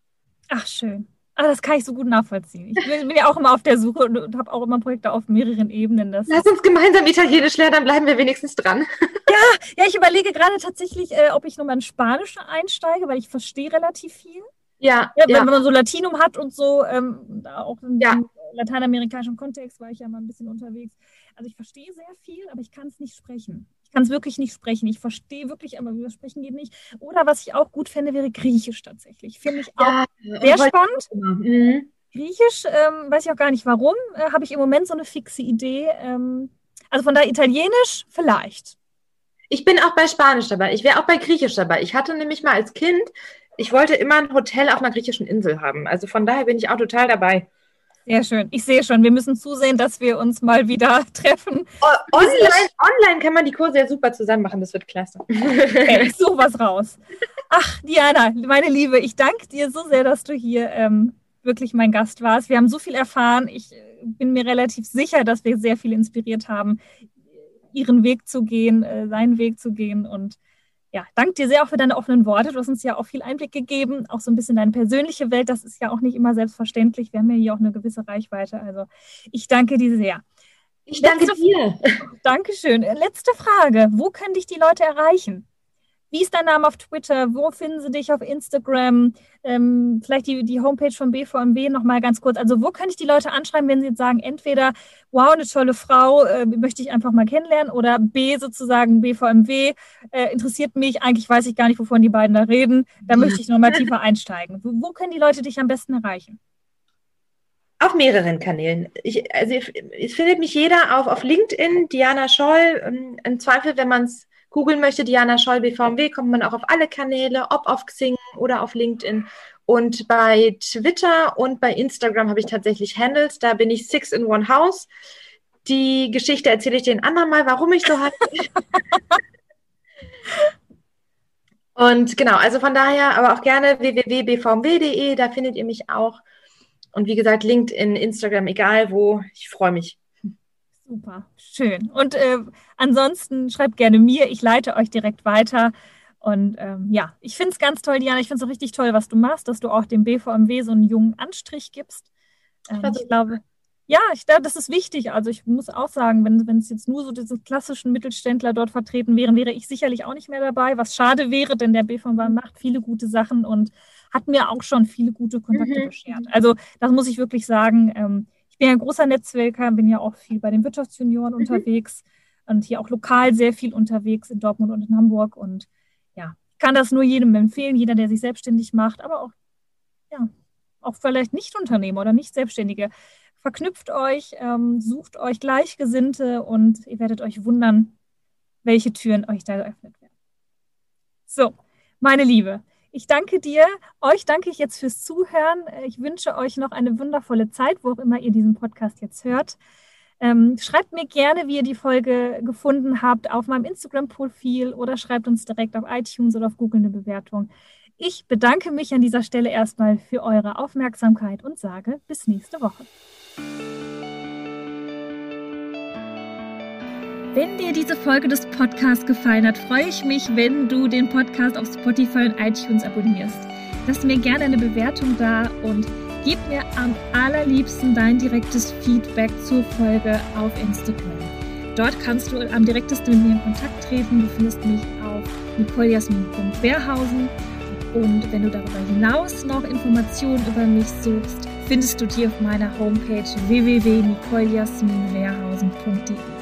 Ach, schön. Ah, das kann ich so gut nachvollziehen. Ich bin, ja auch immer auf der Suche und, und habe auch immer Projekte auf mehreren Ebenen. Das Lass uns gemeinsam Italienisch lernen, dann bleiben wir wenigstens dran. Ja, ja ich überlege gerade tatsächlich, äh, ob ich nochmal in Spanisch einsteige, weil ich verstehe relativ viel. Ja, ja, ja. Wenn man so Latinum hat und so, ähm, auch im ja. lateinamerikanischen Kontext war ich ja mal ein bisschen unterwegs. Also ich verstehe sehr viel, aber ich kann es nicht sprechen. Ich kann es wirklich nicht sprechen. Ich verstehe wirklich, aber über Sprechen geht nicht. Oder was ich auch gut fände, wäre Griechisch tatsächlich. Finde ich auch ja, sehr spannend. Mhm. Griechisch, ähm, weiß ich auch gar nicht warum, äh, habe ich im Moment so eine fixe Idee. Ähm, also von daher Italienisch vielleicht. Ich bin auch bei Spanisch dabei. Ich wäre auch bei Griechisch dabei. Ich hatte nämlich mal als Kind, ich wollte immer ein Hotel auf einer griechischen Insel haben. Also von daher bin ich auch total dabei. Sehr schön. Ich sehe schon, wir müssen zusehen, dass wir uns mal wieder treffen. Online, online kann man die Kurse ja super zusammen machen. Das wird klasse. Okay, ich suche was raus. Ach, Diana, meine Liebe, ich danke dir so sehr, dass du hier ähm, wirklich mein Gast warst. Wir haben so viel erfahren. Ich äh, bin mir relativ sicher, dass wir sehr viel inspiriert haben, ihren Weg zu gehen, äh, seinen Weg zu gehen und ja, danke dir sehr auch für deine offenen Worte. Du hast uns ja auch viel Einblick gegeben, auch so ein bisschen deine persönliche Welt. Das ist ja auch nicht immer selbstverständlich. Wir haben ja hier auch eine gewisse Reichweite. Also ich danke dir sehr. Ich danke Letzte, dir. Dankeschön. Letzte Frage. Wo können dich die Leute erreichen? Wie ist dein Name auf Twitter? Wo finden sie dich auf Instagram? Ähm, vielleicht die, die Homepage von BVMW nochmal ganz kurz. Also wo könnte ich die Leute anschreiben, wenn sie jetzt sagen, entweder, wow, eine tolle Frau, äh, möchte ich einfach mal kennenlernen oder B sozusagen, BVMW äh, interessiert mich, eigentlich weiß ich gar nicht, wovon die beiden da reden, da möchte ich nochmal tiefer einsteigen. Wo, wo können die Leute dich am besten erreichen? Auf mehreren Kanälen. Ich, also es findet mich jeder auf, auf LinkedIn, Diana Scholl. Ähm, Im Zweifel, wenn man es googeln möchte, Diana Scholl BVMW, kommt man auch auf alle Kanäle, ob auf Xing oder auf LinkedIn. Und bei Twitter und bei Instagram habe ich tatsächlich Handles. Da bin ich Six in One House. Die Geschichte erzähle ich den anderen mal, warum ich so heiße. und genau, also von daher, aber auch gerne www.bvmw.de, da findet ihr mich auch. Und wie gesagt, LinkedIn, Instagram, egal wo, ich freue mich. Super, schön. Und äh, ansonsten schreibt gerne mir, ich leite euch direkt weiter. Und ähm, ja, ich finde es ganz toll, Diana. Ich finde es auch richtig toll, was du machst, dass du auch dem BVMW so einen jungen Anstrich gibst. Ähm, ich glaube, ja, ich glaube, das ist wichtig. Also ich muss auch sagen, wenn, wenn es jetzt nur so diese klassischen Mittelständler dort vertreten wären, wäre ich sicherlich auch nicht mehr dabei, was schade wäre, denn der BVMW macht viele gute Sachen und hat mir auch schon viele gute Kontakte mhm. beschert. Also das muss ich wirklich sagen. Ähm, ich bin ja ein großer Netzwerker, bin ja auch viel bei den Wirtschaftsjunioren mhm. unterwegs und hier auch lokal sehr viel unterwegs in Dortmund und in Hamburg. Und ja, ich kann das nur jedem empfehlen, jeder, der sich selbstständig macht, aber auch, ja, auch vielleicht Nicht-Unternehmer oder Nicht-Selbstständige. Verknüpft euch, ähm, sucht euch Gleichgesinnte und ihr werdet euch wundern, welche Türen euch da geöffnet werden. So, meine Liebe, ich danke dir. Euch danke ich jetzt fürs Zuhören. Ich wünsche euch noch eine wundervolle Zeit, wo auch immer ihr diesen Podcast jetzt hört. Ähm, schreibt mir gerne, wie ihr die Folge gefunden habt, auf meinem Instagram-Profil oder schreibt uns direkt auf iTunes oder auf Google eine Bewertung. Ich bedanke mich an dieser Stelle erstmal für eure Aufmerksamkeit und sage bis nächste Woche. Wenn dir diese Folge des Podcasts gefallen hat, freue ich mich, wenn du den Podcast auf Spotify und iTunes abonnierst. Lass mir gerne eine Bewertung da und gib mir am allerliebsten dein direktes Feedback zur Folge auf Instagram. Dort kannst du am direktesten mit mir in Kontakt treten. Du findest mich auf nicolejasmin.wehrhausen. Und wenn du darüber hinaus noch Informationen über mich suchst, findest du die auf meiner Homepage www.nicoljasminwehrhausen.de.